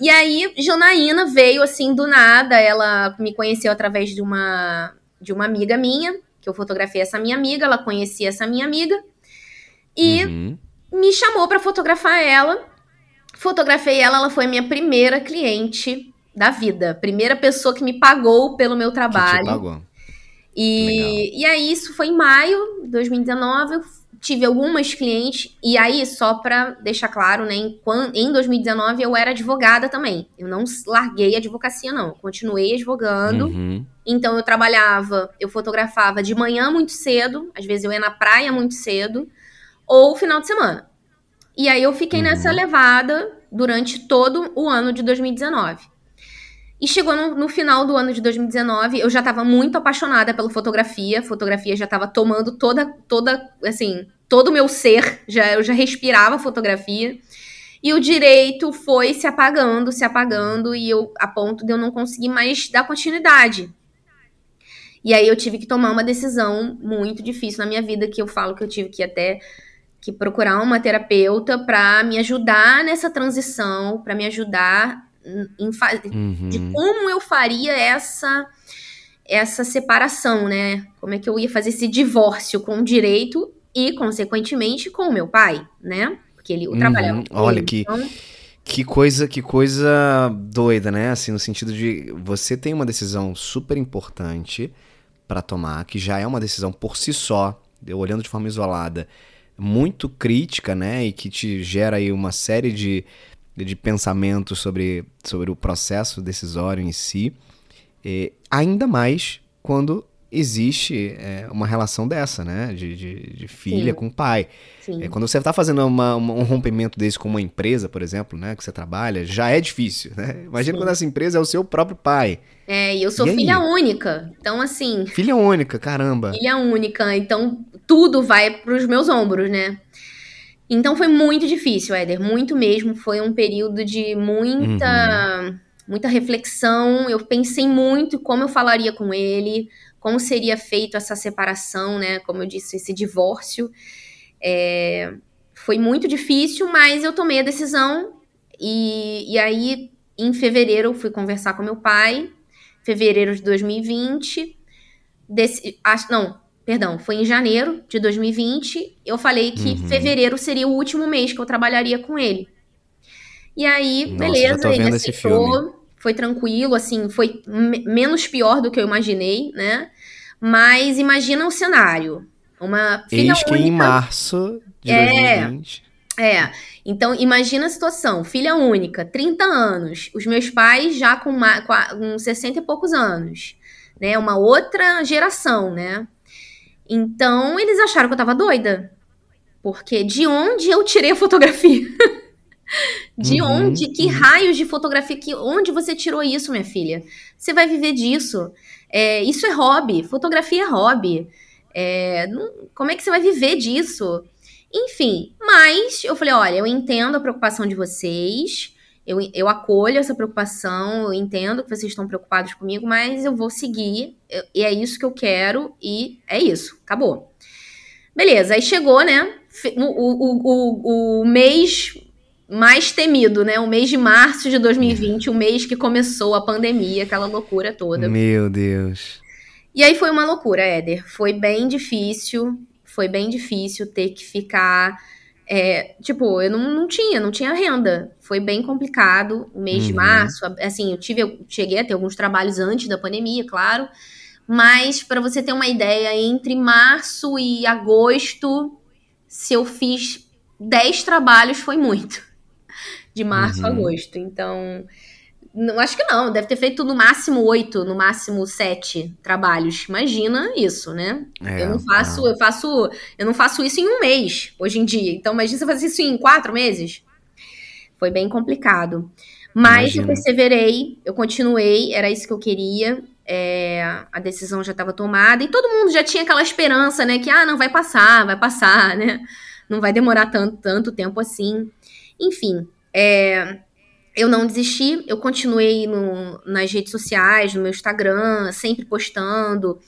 E aí, Janaína veio assim do nada. Ela me conheceu através de uma, de uma amiga minha que eu fotografei essa minha amiga, ela conhecia essa minha amiga e uhum. me chamou para fotografar ela. Fotografei ela, ela foi minha primeira cliente da vida, primeira pessoa que me pagou pelo meu trabalho. Que te pagou. E, e aí, isso foi em maio de 2019. Eu tive algumas clientes, e aí, só para deixar claro, né, em, em 2019 eu era advogada também. Eu não larguei a advocacia, não. Continuei advogando. Uhum. Então eu trabalhava, eu fotografava de manhã muito cedo, às vezes eu ia na praia muito cedo, ou final de semana. E aí eu fiquei uhum. nessa levada durante todo o ano de 2019. E chegou no, no, final do ano de 2019, eu já estava muito apaixonada pela fotografia. Fotografia já estava tomando toda, toda, assim, todo o meu ser. Já, eu já respirava fotografia. E o direito foi se apagando, se apagando, e eu, a ponto de eu não conseguir mais dar continuidade. E aí eu tive que tomar uma decisão muito difícil na minha vida, que eu falo que eu tive que até que procurar uma terapeuta para me ajudar nessa transição, para me ajudar em uhum. de como eu faria essa essa separação, né? Como é que eu ia fazer esse divórcio com o direito e, consequentemente, com o meu pai, né? Porque ele o uhum. trabalhava. Olha que então... que coisa que coisa doida, né? Assim, no sentido de você tem uma decisão super importante para tomar, que já é uma decisão por si só, olhando de forma isolada, muito crítica, né? E que te gera aí uma série de, de pensamentos sobre, sobre o processo decisório em si. E ainda mais quando existe é, uma relação dessa, né? De, de, de filha Sim. com pai. É, quando você está fazendo uma, uma, um rompimento desse com uma empresa, por exemplo, né? Que você trabalha, já é difícil, né? Imagina Sim. quando essa empresa é o seu próprio pai. É, e eu sou e filha única. Então, assim. Filha única, caramba. Filha única. Então, tudo vai para os meus ombros, né? Então foi muito difícil, Éder, muito mesmo. Foi um período de muita, uhum. muita reflexão. Eu pensei muito como eu falaria com ele, como seria feito essa separação, né? Como eu disse, esse divórcio. É, foi muito difícil, mas eu tomei a decisão. E, e aí, em fevereiro, eu fui conversar com meu pai. Fevereiro de 2020. Desse, acho, não, perdão, foi em janeiro de 2020. Eu falei que uhum. fevereiro seria o último mês que eu trabalharia com ele. E aí, Nossa, beleza, ele aceitou foi tranquilo, assim, foi menos pior do que eu imaginei, né? Mas imagina o cenário. Uma filha Eis que única... em março de é, 2020. É. Então, imagina a situação. Filha única, 30 anos. Os meus pais já com, uma, com 60 e poucos anos. Né? Uma outra geração, né? Então, eles acharam que eu tava doida. Porque de onde eu tirei a fotografia? [LAUGHS] De uhum, onde? Que uhum. raios de fotografia? Que, onde você tirou isso, minha filha? Você vai viver disso. É, isso é hobby. Fotografia é hobby. É, não, como é que você vai viver disso? Enfim, mas eu falei: olha, eu entendo a preocupação de vocês. Eu, eu acolho essa preocupação, eu entendo que vocês estão preocupados comigo, mas eu vou seguir, eu, e é isso que eu quero, e é isso, acabou. Beleza, aí chegou, né? O, o, o, o mês mais temido, né? O mês de março de 2020, o mês que começou a pandemia, aquela loucura toda. Meu Deus. E aí foi uma loucura, Éder. Foi bem difícil, foi bem difícil ter que ficar. É, tipo, eu não, não tinha, não tinha renda. Foi bem complicado o mês uhum. de março. Assim, eu tive, eu cheguei a ter alguns trabalhos antes da pandemia, claro. Mas, para você ter uma ideia, entre março e agosto, se eu fiz 10 trabalhos, foi muito de março uhum. a agosto. Então, não acho que não, deve ter feito no máximo oito, no máximo sete trabalhos. Imagina isso, né? É, eu não faço, é. eu faço, eu não faço isso em um mês hoje em dia. Então, imagina você fazer isso em quatro meses. Foi bem complicado. Mas imagina. eu perseverei, eu continuei, era isso que eu queria. É, a decisão já estava tomada e todo mundo já tinha aquela esperança, né? Que ah, não vai passar, vai passar, né? Não vai demorar tanto, tanto tempo assim. Enfim, é, eu não desisti, eu continuei no, nas redes sociais, no meu Instagram, sempre postando.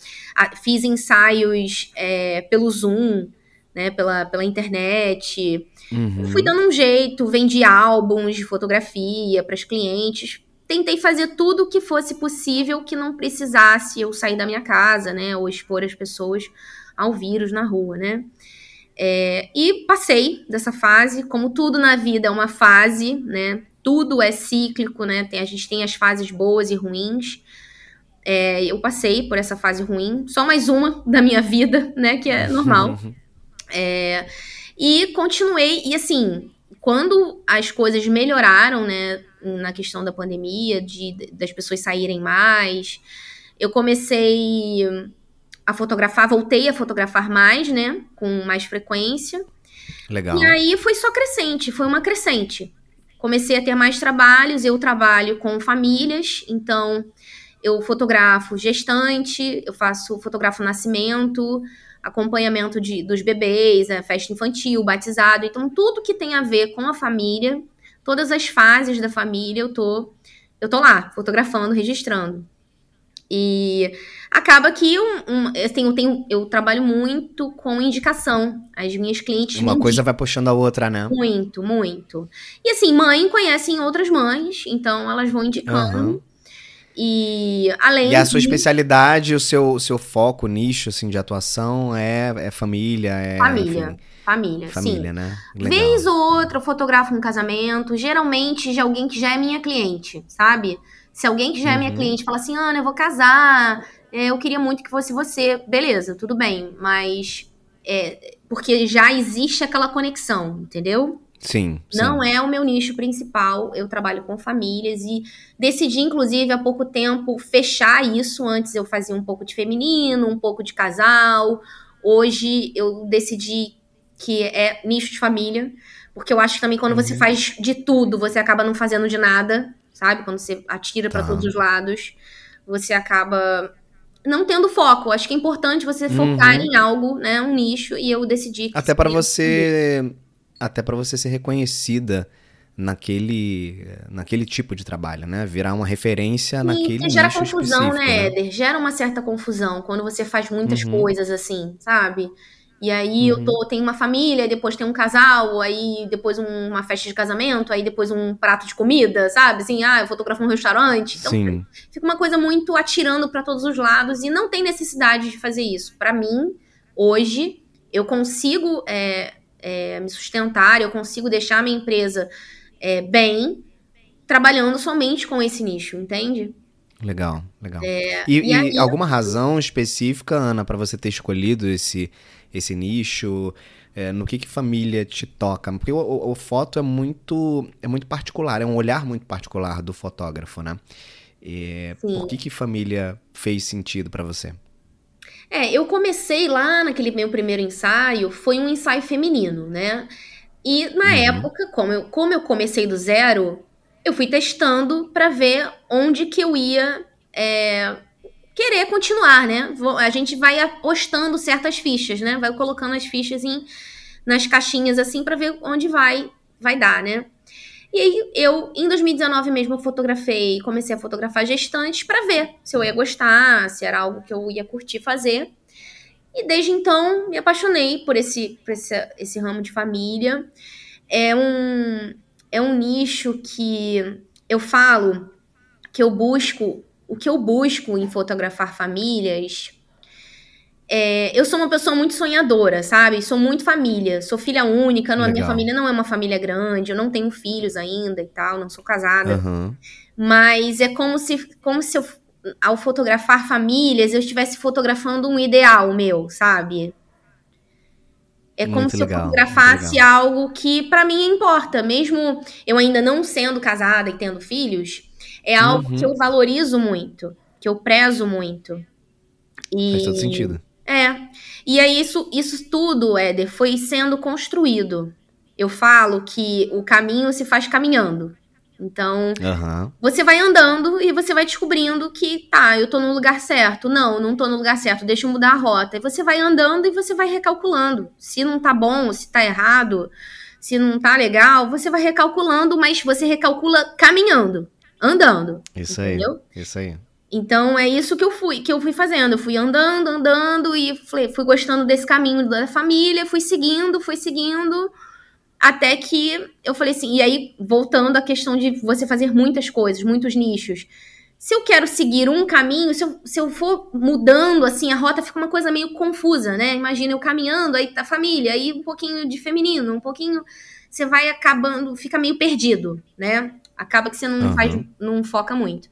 Fiz ensaios é, pelo Zoom, né, pela, pela internet. Uhum. Fui dando um jeito, vendi álbuns de fotografia para os clientes. Tentei fazer tudo o que fosse possível que não precisasse eu sair da minha casa, né, ou expor as pessoas ao vírus na rua, né. É, e passei dessa fase, como tudo na vida é uma fase, né? Tudo é cíclico, né? Tem, a gente tem as fases boas e ruins. É, eu passei por essa fase ruim, só mais uma da minha vida, né? Que é normal. [LAUGHS] É, e continuei, e assim, quando as coisas melhoraram, né? Na questão da pandemia, de, das pessoas saírem mais, eu comecei a fotografar, voltei a fotografar mais, né? Com mais frequência. Legal. E aí foi só crescente, foi uma crescente. Comecei a ter mais trabalhos, eu trabalho com famílias, então eu fotografo gestante, eu faço fotografo nascimento, acompanhamento de, dos bebês, é, festa infantil, batizado, então tudo que tem a ver com a família, todas as fases da família, eu tô eu tô lá, fotografando, registrando. E acaba que um, um, assim, eu, tenho, eu trabalho muito com indicação. As minhas clientes. Uma coisa vai puxando a outra, né? Muito, muito. E assim, mãe conhecem outras mães, então elas vão indicando. Uhum. E além E a sua de... especialidade, o seu, seu foco, nicho assim, de atuação é, é família, é. Família. Enfim, família, família, sim. né? Legal. Vez ou outra eu fotografo um casamento, geralmente de alguém que já é minha cliente, sabe? Se alguém que já é minha uhum. cliente fala assim, Ana, eu vou casar, é, eu queria muito que fosse você, beleza, tudo bem, mas é, porque já existe aquela conexão, entendeu? Sim, sim. Não é o meu nicho principal. Eu trabalho com famílias e decidi, inclusive, há pouco tempo fechar isso. Antes eu fazia um pouco de feminino, um pouco de casal. Hoje eu decidi que é nicho de família, porque eu acho que também quando uhum. você faz de tudo, você acaba não fazendo de nada, sabe? Quando você atira para tá. todos os lados, você acaba não tendo foco. Acho que é importante você focar uhum. em algo, né, um nicho, e eu decidi Até para você até para você ser reconhecida naquele, naquele tipo de trabalho, né? Virar uma referência e naquele gera nicho confusão, né, né, Éder? Gera uma certa confusão quando você faz muitas uhum. coisas assim, sabe? E aí uhum. eu tô, tenho uma família, depois tem um casal, aí depois um, uma festa de casamento, aí depois um prato de comida, sabe? Assim, ah, eu fotografo um restaurante. Então Sim. fica uma coisa muito atirando para todos os lados e não tem necessidade de fazer isso. Para mim, hoje, eu consigo é, é, me sustentar, eu consigo deixar minha empresa é, bem, trabalhando somente com esse nicho, entende? Legal, legal. É, e, e, aí, alguma razão específica, Ana, para você ter escolhido esse, esse nicho? É, no que, que família te toca? Porque o, o, o, foto é muito, é muito particular, é um olhar muito particular do fotógrafo, né? E, por que, que família fez sentido para você? É, eu comecei lá naquele meu primeiro ensaio, foi um ensaio feminino, né? E na uhum. época, como eu, como eu comecei do zero, eu fui testando para ver onde que eu ia é, querer continuar, né? A gente vai apostando certas fichas, né? Vai colocando as fichas em, nas caixinhas assim para ver onde vai vai dar, né? E aí eu, em 2019 mesmo, fotografei, comecei a fotografar gestantes para ver se eu ia gostar, se era algo que eu ia curtir fazer. E desde então me apaixonei por esse, por esse, esse ramo de família. É um, é um nicho que eu falo que eu busco, o que eu busco em fotografar famílias é, eu sou uma pessoa muito sonhadora, sabe? Sou muito família. Sou filha única. Não, a minha família não é uma família grande. Eu não tenho filhos ainda e tal. Não sou casada. Uhum. Mas é como se, como se eu, ao fotografar famílias, eu estivesse fotografando um ideal meu, sabe? É como muito se legal, eu fotografasse algo que para mim importa, mesmo eu ainda não sendo casada e tendo filhos, é algo uhum. que eu valorizo muito, que eu prezo muito. E... Faz todo sentido. É. E aí isso, isso tudo, Éder, foi sendo construído. Eu falo que o caminho se faz caminhando. Então, uhum. você vai andando e você vai descobrindo que, tá, eu tô no lugar certo. Não, não tô no lugar certo, deixa eu mudar a rota. E você vai andando e você vai recalculando. Se não tá bom, se tá errado, se não tá legal, você vai recalculando, mas você recalcula caminhando, andando. Isso entendeu? aí. Isso aí. Então é isso que eu fui, que eu fui fazendo. Eu fui andando, andando e fui, gostando desse caminho da família, fui seguindo, fui seguindo, até que eu falei assim, e aí voltando à questão de você fazer muitas coisas, muitos nichos. Se eu quero seguir um caminho, se eu, se eu for mudando, assim, a rota fica uma coisa meio confusa, né? Imagina eu caminhando, aí tá família, aí um pouquinho de feminino, um pouquinho. Você vai acabando, fica meio perdido, né? Acaba que você não uhum. faz, não foca muito.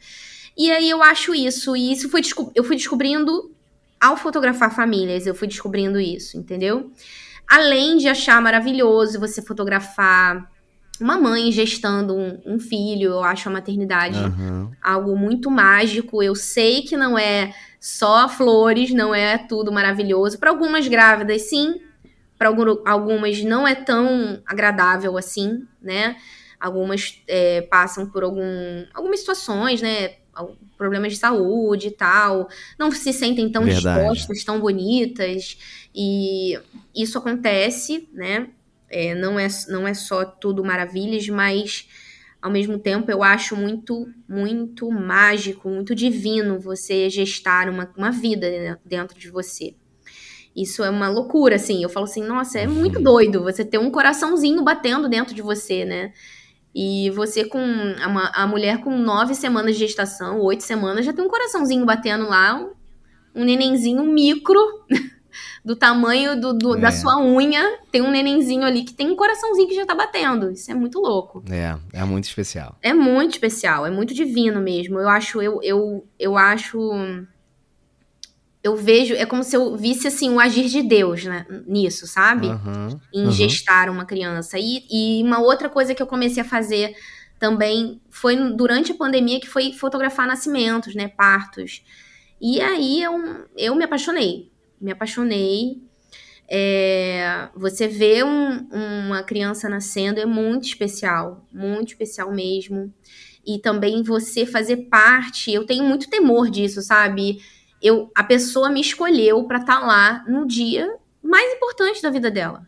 E aí eu acho isso. E isso foi eu fui descobrindo ao fotografar famílias, eu fui descobrindo isso, entendeu? Além de achar maravilhoso você fotografar uma mãe gestando um, um filho, eu acho a maternidade uhum. algo muito mágico. Eu sei que não é só flores, não é tudo maravilhoso. Para algumas grávidas, sim. Para algumas não é tão agradável assim, né? Algumas é, passam por algum, algumas situações, né? problemas de saúde e tal, não se sentem tão Verdade. dispostas, tão bonitas, e isso acontece, né? É, não, é, não é só tudo maravilhas, mas ao mesmo tempo eu acho muito, muito mágico, muito divino você gestar uma, uma vida dentro de você. Isso é uma loucura, assim. Eu falo assim, nossa, é muito uhum. doido você ter um coraçãozinho batendo dentro de você, né? E você com a, a mulher com nove semanas de gestação, oito semanas, já tem um coraçãozinho batendo lá, um, um nenenzinho micro, [LAUGHS] do tamanho do, do é. da sua unha, tem um nenenzinho ali que tem um coraçãozinho que já tá batendo. Isso é muito louco. É, é muito especial. É muito especial, é muito divino mesmo. Eu acho, eu, eu, eu acho. Eu vejo, é como se eu visse assim o agir de Deus né, nisso, sabe? Uhum, em uhum. gestar uma criança. E, e uma outra coisa que eu comecei a fazer também foi durante a pandemia, que foi fotografar nascimentos, né? Partos. E aí eu, eu me apaixonei. Me apaixonei. É, você vê um, uma criança nascendo é muito especial, muito especial mesmo. E também você fazer parte, eu tenho muito temor disso, sabe? Eu, a pessoa me escolheu para estar tá lá no dia mais importante da vida dela.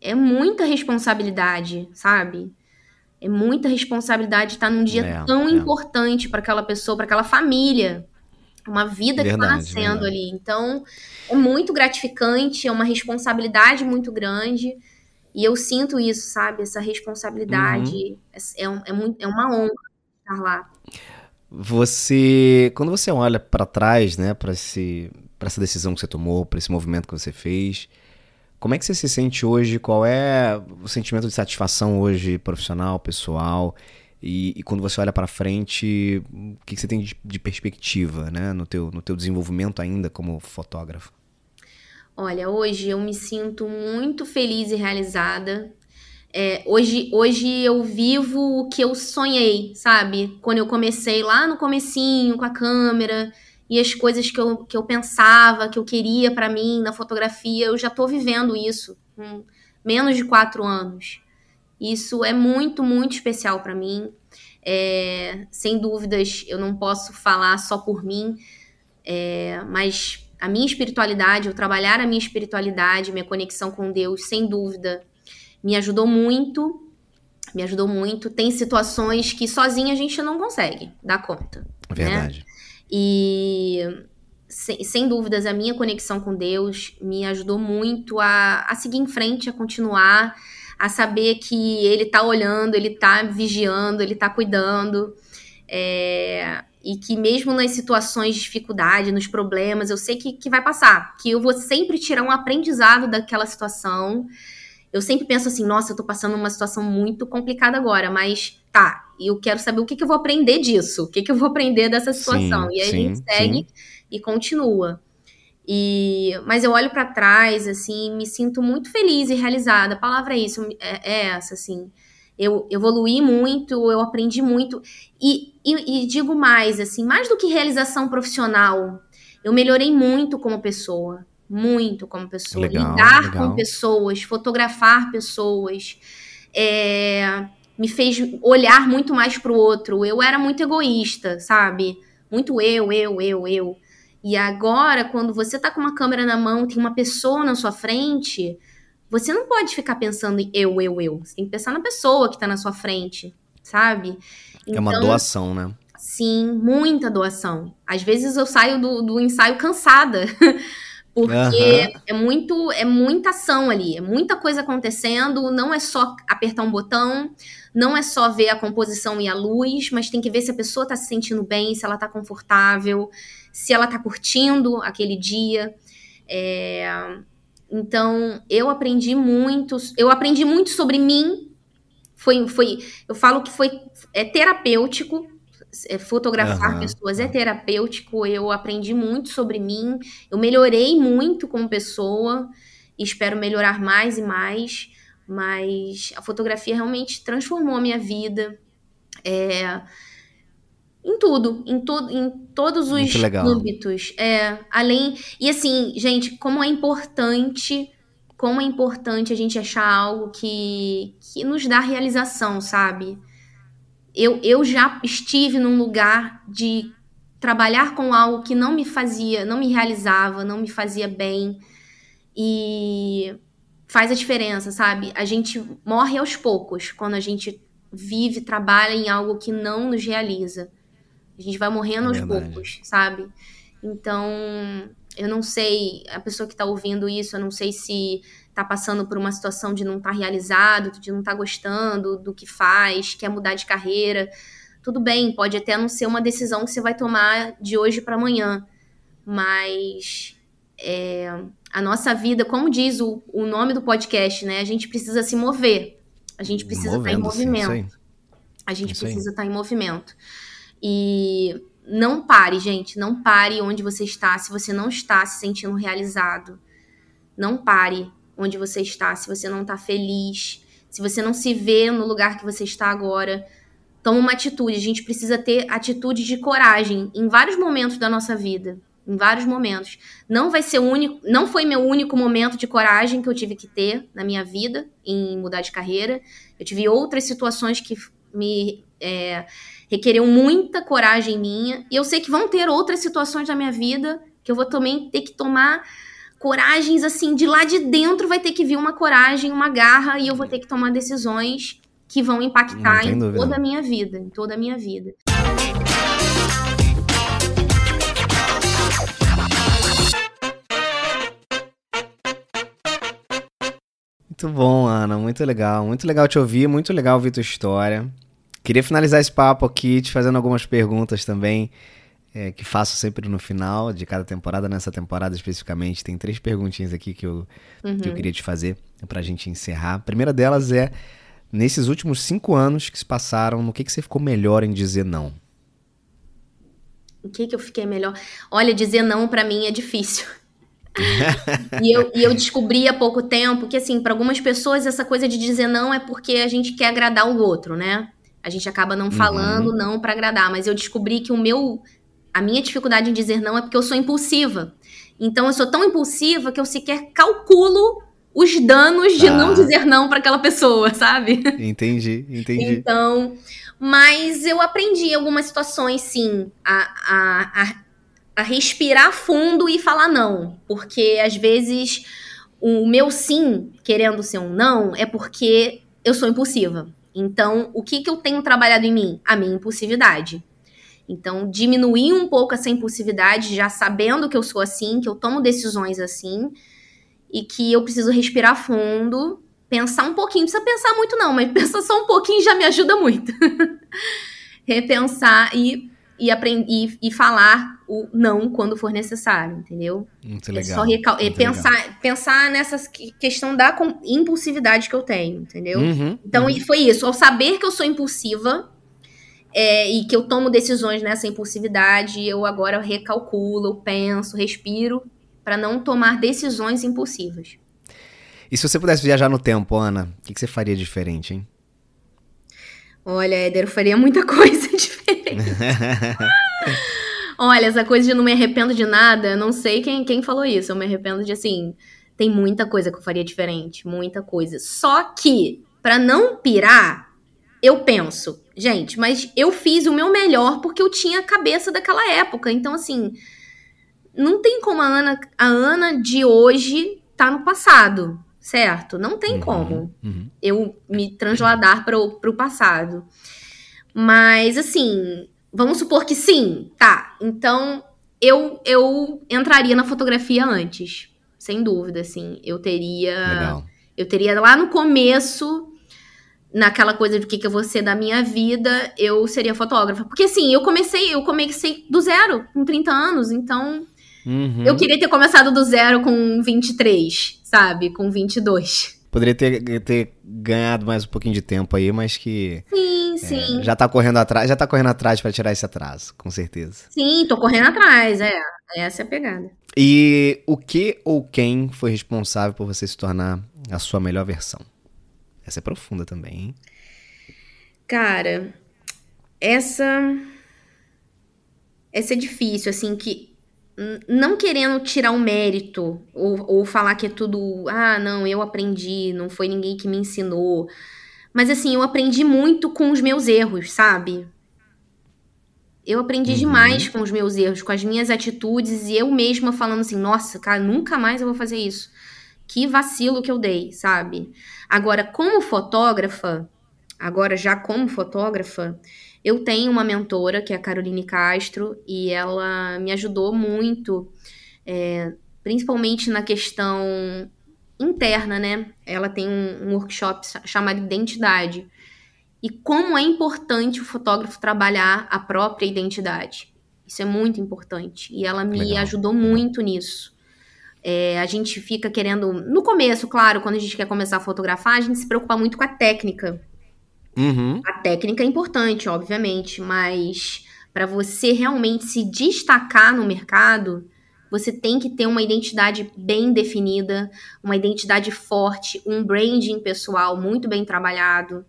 É muita responsabilidade, sabe? É muita responsabilidade estar num dia é, tão é. importante para aquela pessoa, para aquela família. Uma vida verdade, que está nascendo verdade. ali. Então, é muito gratificante, é uma responsabilidade muito grande. E eu sinto isso, sabe? Essa responsabilidade. Uhum. É, é, é, muito, é uma honra estar lá. Você, quando você olha para trás, né, para esse, para essa decisão que você tomou, para esse movimento que você fez, como é que você se sente hoje? Qual é o sentimento de satisfação hoje, profissional, pessoal? E, e quando você olha para frente, o que, que você tem de, de, perspectiva, né, no teu, no teu desenvolvimento ainda como fotógrafo? Olha, hoje eu me sinto muito feliz e realizada. É, hoje, hoje eu vivo o que eu sonhei, sabe? Quando eu comecei lá no comecinho com a câmera, e as coisas que eu, que eu pensava, que eu queria para mim na fotografia, eu já estou vivendo isso com menos de quatro anos. Isso é muito, muito especial para mim. É, sem dúvidas, eu não posso falar só por mim, é, mas a minha espiritualidade, eu trabalhar a minha espiritualidade, minha conexão com Deus, sem dúvida, me ajudou muito. Me ajudou muito. Tem situações que sozinha a gente não consegue dar conta. Né? Verdade. Né? E sem, sem, dúvidas, a minha conexão com Deus me ajudou muito a, a seguir em frente, a continuar, a saber que Ele está olhando, Ele está vigiando, Ele está cuidando. É, e que mesmo nas situações de dificuldade, nos problemas, eu sei que, que vai passar, que eu vou sempre tirar um aprendizado daquela situação. Eu sempre penso assim, nossa, eu tô passando uma situação muito complicada agora, mas tá, eu quero saber o que, que eu vou aprender disso, o que, que eu vou aprender dessa situação. Sim, e aí sim, a gente segue sim. e continua. E, mas eu olho para trás, assim, me sinto muito feliz e realizada. A palavra é isso, é, é essa, assim. Eu evoluí muito, eu aprendi muito. E, e, e digo mais, assim, mais do que realização profissional, eu melhorei muito como pessoa. Muito como pessoa. Legal, Lidar legal. com pessoas, fotografar pessoas. É, me fez olhar muito mais pro outro. Eu era muito egoísta, sabe? Muito eu, eu, eu, eu. E agora, quando você tá com uma câmera na mão, tem uma pessoa na sua frente, você não pode ficar pensando em eu, eu, eu. Você tem que pensar na pessoa que tá na sua frente, sabe? Então, é uma então, doação, né? Sim, muita doação. Às vezes eu saio do, do ensaio cansada. [LAUGHS] Porque uhum. é muito, é muita ação ali, é muita coisa acontecendo, não é só apertar um botão, não é só ver a composição e a luz, mas tem que ver se a pessoa está se sentindo bem, se ela está confortável, se ela está curtindo aquele dia. É... Então, eu aprendi muito, eu aprendi muito sobre mim. Foi, foi, eu falo que foi é terapêutico fotografar uhum. pessoas é terapêutico, eu aprendi muito sobre mim, eu melhorei muito como pessoa e espero melhorar mais e mais, mas a fotografia realmente transformou a minha vida. É, em tudo, em, to em todos os âmbitos. É, além. E assim, gente, como é importante. Como é importante a gente achar algo que, que nos dá realização, sabe? Eu, eu já estive num lugar de trabalhar com algo que não me fazia, não me realizava, não me fazia bem. E faz a diferença, sabe? A gente morre aos poucos quando a gente vive, trabalha em algo que não nos realiza. A gente vai morrendo é aos poucos, sabe? Então, eu não sei, a pessoa que está ouvindo isso, eu não sei se está passando por uma situação de não estar tá realizado, de não estar tá gostando do que faz, quer mudar de carreira. Tudo bem, pode até não ser uma decisão que você vai tomar de hoje para amanhã, mas é, a nossa vida, como diz o, o nome do podcast, né? A gente precisa se mover, a gente precisa estar tá em movimento. a gente precisa estar em movimento. E não pare, gente. Não pare onde você está se você não está se sentindo realizado. Não pare onde você está se você não está feliz. Se você não se vê no lugar que você está agora. Toma uma atitude. A gente precisa ter atitude de coragem em vários momentos da nossa vida. Em vários momentos. Não vai ser único. Não foi meu único momento de coragem que eu tive que ter na minha vida em mudar de carreira. Eu tive outras situações que me. É, requereu muita coragem minha. E eu sei que vão ter outras situações na minha vida que eu vou também ter que tomar coragens assim, de lá de dentro vai ter que vir uma coragem, uma garra, e eu vou ter que tomar decisões que vão impactar em dúvida. toda a minha vida, em toda a minha vida. Muito bom, Ana, muito legal. Muito legal te ouvir, muito legal ouvir tua história. Queria finalizar esse papo aqui te fazendo algumas perguntas também, é, que faço sempre no final de cada temporada. Nessa temporada especificamente, tem três perguntinhas aqui que eu, uhum. que eu uhum. queria te fazer para a gente encerrar. A primeira delas é: nesses últimos cinco anos que se passaram, no que, que você ficou melhor em dizer não? O que, que eu fiquei melhor? Olha, dizer não para mim é difícil. [LAUGHS] e, eu, e eu descobri há pouco tempo que, assim, para algumas pessoas, essa coisa de dizer não é porque a gente quer agradar o outro, né? A gente acaba não falando uhum. não para agradar, mas eu descobri que o meu a minha dificuldade em dizer não é porque eu sou impulsiva. Então eu sou tão impulsiva que eu sequer calculo os danos de ah. não dizer não para aquela pessoa, sabe? Entendi, entendi. Então, mas eu aprendi algumas situações, sim, a, a, a, a respirar fundo e falar não. Porque às vezes o meu sim, querendo ser um não, é porque eu sou impulsiva. Então, o que, que eu tenho trabalhado em mim? A minha impulsividade. Então, diminuir um pouco essa impulsividade, já sabendo que eu sou assim, que eu tomo decisões assim, e que eu preciso respirar fundo, pensar um pouquinho. Não precisa pensar muito, não, mas [LAUGHS] pensar só um pouquinho já me ajuda muito. [LAUGHS] Repensar e e, aprender, e, falar o não quando for necessário, entendeu? Muito legal. É só é pensar, legal. pensar nessa questão da impulsividade que eu tenho, entendeu? Uhum, então uhum. foi isso. Ao saber que eu sou impulsiva é, e que eu tomo decisões nessa impulsividade, eu agora recalculo, penso, respiro para não tomar decisões impulsivas. E se você pudesse viajar no tempo, Ana, o que, que você faria diferente, hein? Olha, Éder, eu faria muita [LAUGHS] coisa diferente. Olha, essa coisa de não me arrependo de nada, não sei quem, quem falou isso. Eu me arrependo de assim. Tem muita coisa que eu faria diferente, muita coisa. Só que, para não pirar, eu penso, gente, mas eu fiz o meu melhor porque eu tinha a cabeça daquela época. Então, assim, não tem como a Ana, a Ana de hoje tá no passado certo? Não tem uhum, como uhum. eu me transladar para o passado. Mas, assim, vamos supor que sim, tá. Então, eu, eu entraria na fotografia antes, sem dúvida, assim. Eu teria. Legal. Eu teria lá no começo naquela coisa do que, que eu vou ser da minha vida, eu seria fotógrafa. Porque assim, eu comecei, eu comecei do zero, com 30 anos, então uhum. eu queria ter começado do zero com 23 sabe? Com 22. Poderia ter, ter ganhado mais um pouquinho de tempo aí, mas que. Sim, é, sim. Já tá correndo atrás, já tá correndo atrás para tirar esse atraso, com certeza. Sim, tô correndo atrás, é. Essa é a pegada. E o que ou quem foi responsável por você se tornar a sua melhor versão? Essa é profunda também, hein? Cara, essa. Essa é difícil, assim, que não querendo tirar o mérito ou, ou falar que é tudo, ah, não, eu aprendi, não foi ninguém que me ensinou. Mas assim, eu aprendi muito com os meus erros, sabe? Eu aprendi uhum. demais com os meus erros, com as minhas atitudes e eu mesma falando assim, nossa, cara, nunca mais eu vou fazer isso. Que vacilo que eu dei, sabe? Agora, como fotógrafa, agora já como fotógrafa, eu tenho uma mentora, que é a Caroline Castro, e ela me ajudou muito, é, principalmente na questão interna, né? Ela tem um, um workshop chamado Identidade. E como é importante o fotógrafo trabalhar a própria identidade. Isso é muito importante. E ela me Legal. ajudou muito nisso. É, a gente fica querendo. No começo, claro, quando a gente quer começar a fotografar, a gente se preocupa muito com a técnica. Uhum. A técnica é importante, obviamente, mas para você realmente se destacar no mercado, você tem que ter uma identidade bem definida, uma identidade forte, um branding pessoal muito bem trabalhado.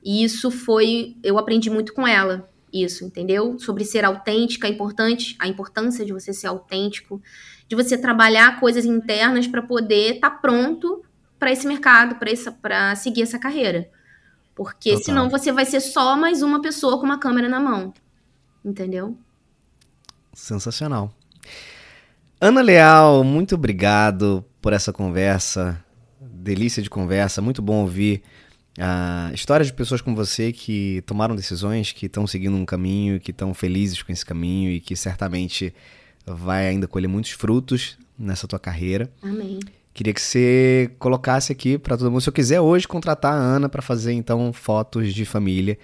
E isso foi, eu aprendi muito com ela, isso, entendeu? Sobre ser autêntica, é importante, a importância de você ser autêntico, de você trabalhar coisas internas para poder estar tá pronto para esse mercado, para seguir essa carreira. Porque Total. senão você vai ser só mais uma pessoa com uma câmera na mão. Entendeu? Sensacional. Ana Leal, muito obrigado por essa conversa. Delícia de conversa, muito bom ouvir a história de pessoas como você que tomaram decisões, que estão seguindo um caminho, que estão felizes com esse caminho e que certamente vai ainda colher muitos frutos nessa tua carreira. Amém. Queria que você colocasse aqui para todo mundo, se eu quiser hoje contratar a Ana para fazer então fotos de família,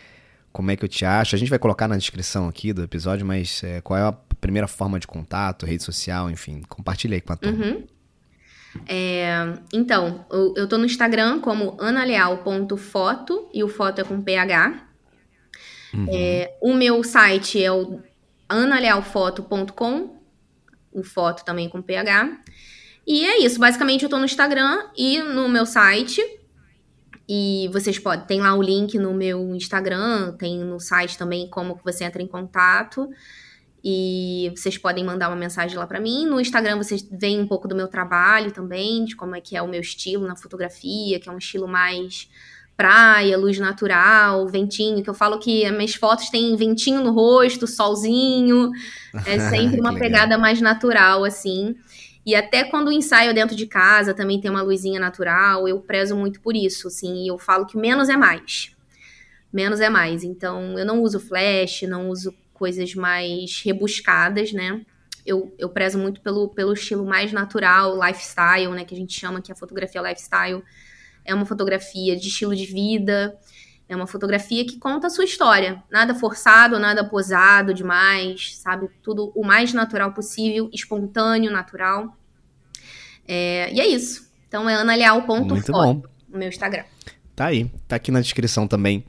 como é que eu te acho? A gente vai colocar na descrição aqui do episódio, mas é, qual é a primeira forma de contato, rede social, enfim, compartilha aí com a turma. Uhum. É, então, eu, eu tô no Instagram como analeal.foto e o foto é com PH. Uhum. É, o meu site é o analealfoto.com, o foto também com PH. E é isso, basicamente eu tô no Instagram e no meu site. E vocês podem, tem lá o link no meu Instagram, tem no site também como que você entra em contato. E vocês podem mandar uma mensagem lá para mim. No Instagram vocês veem um pouco do meu trabalho também, de como é que é o meu estilo na fotografia, que é um estilo mais praia, luz natural, ventinho, que eu falo que as minhas fotos têm ventinho no rosto, solzinho, é [LAUGHS] sempre uma pegada mais natural assim. E até quando o ensaio dentro de casa também tem uma luzinha natural, eu prezo muito por isso, assim, e eu falo que menos é mais. Menos é mais. Então, eu não uso flash, não uso coisas mais rebuscadas, né? Eu, eu prezo muito pelo, pelo estilo mais natural, lifestyle, né? Que a gente chama que a fotografia lifestyle é uma fotografia de estilo de vida, é uma fotografia que conta a sua história. Nada forçado, nada posado demais, sabe? Tudo o mais natural possível, espontâneo, natural. É, e é isso. Então é analeal.foto no meu Instagram. Tá aí, tá aqui na descrição também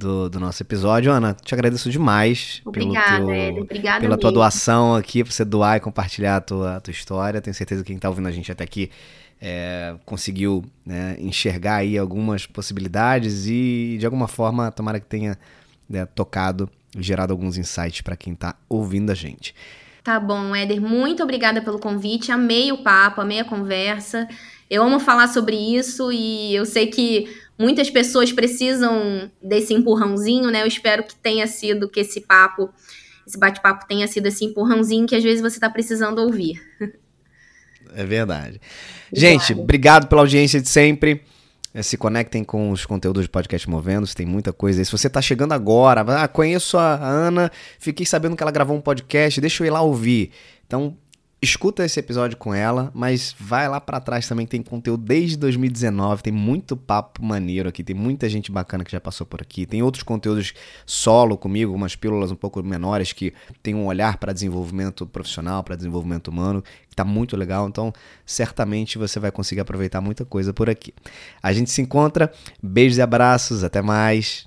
do, do nosso episódio. Ana, te agradeço demais Obrigada, pelo teu, Obrigada pela mesmo. tua doação aqui, pra você doar e compartilhar a tua, a tua história. Tenho certeza que quem tá ouvindo a gente até aqui é, conseguiu né, enxergar aí algumas possibilidades e de alguma forma, tomara que tenha né, tocado e gerado alguns insights para quem está ouvindo a gente. Tá bom, Éder, muito obrigada pelo convite. Amei o papo, amei a conversa. Eu amo falar sobre isso e eu sei que muitas pessoas precisam desse empurrãozinho, né? Eu espero que tenha sido que esse papo, esse bate-papo tenha sido esse empurrãozinho que às vezes você está precisando ouvir. [LAUGHS] É verdade. Gente, obrigado pela audiência de sempre. É, se conectem com os conteúdos do podcast Movendo, tem muita coisa aí. Se você está chegando agora, ah, conheço a Ana, fiquei sabendo que ela gravou um podcast, deixa eu ir lá ouvir. Então, escuta esse episódio com ela, mas vai lá para trás também, tem conteúdo desde 2019, tem muito papo maneiro aqui, tem muita gente bacana que já passou por aqui, tem outros conteúdos solo comigo, umas pílulas um pouco menores que tem um olhar para desenvolvimento profissional, para desenvolvimento humano, que tá muito legal, então certamente você vai conseguir aproveitar muita coisa por aqui. A gente se encontra, beijos e abraços, até mais.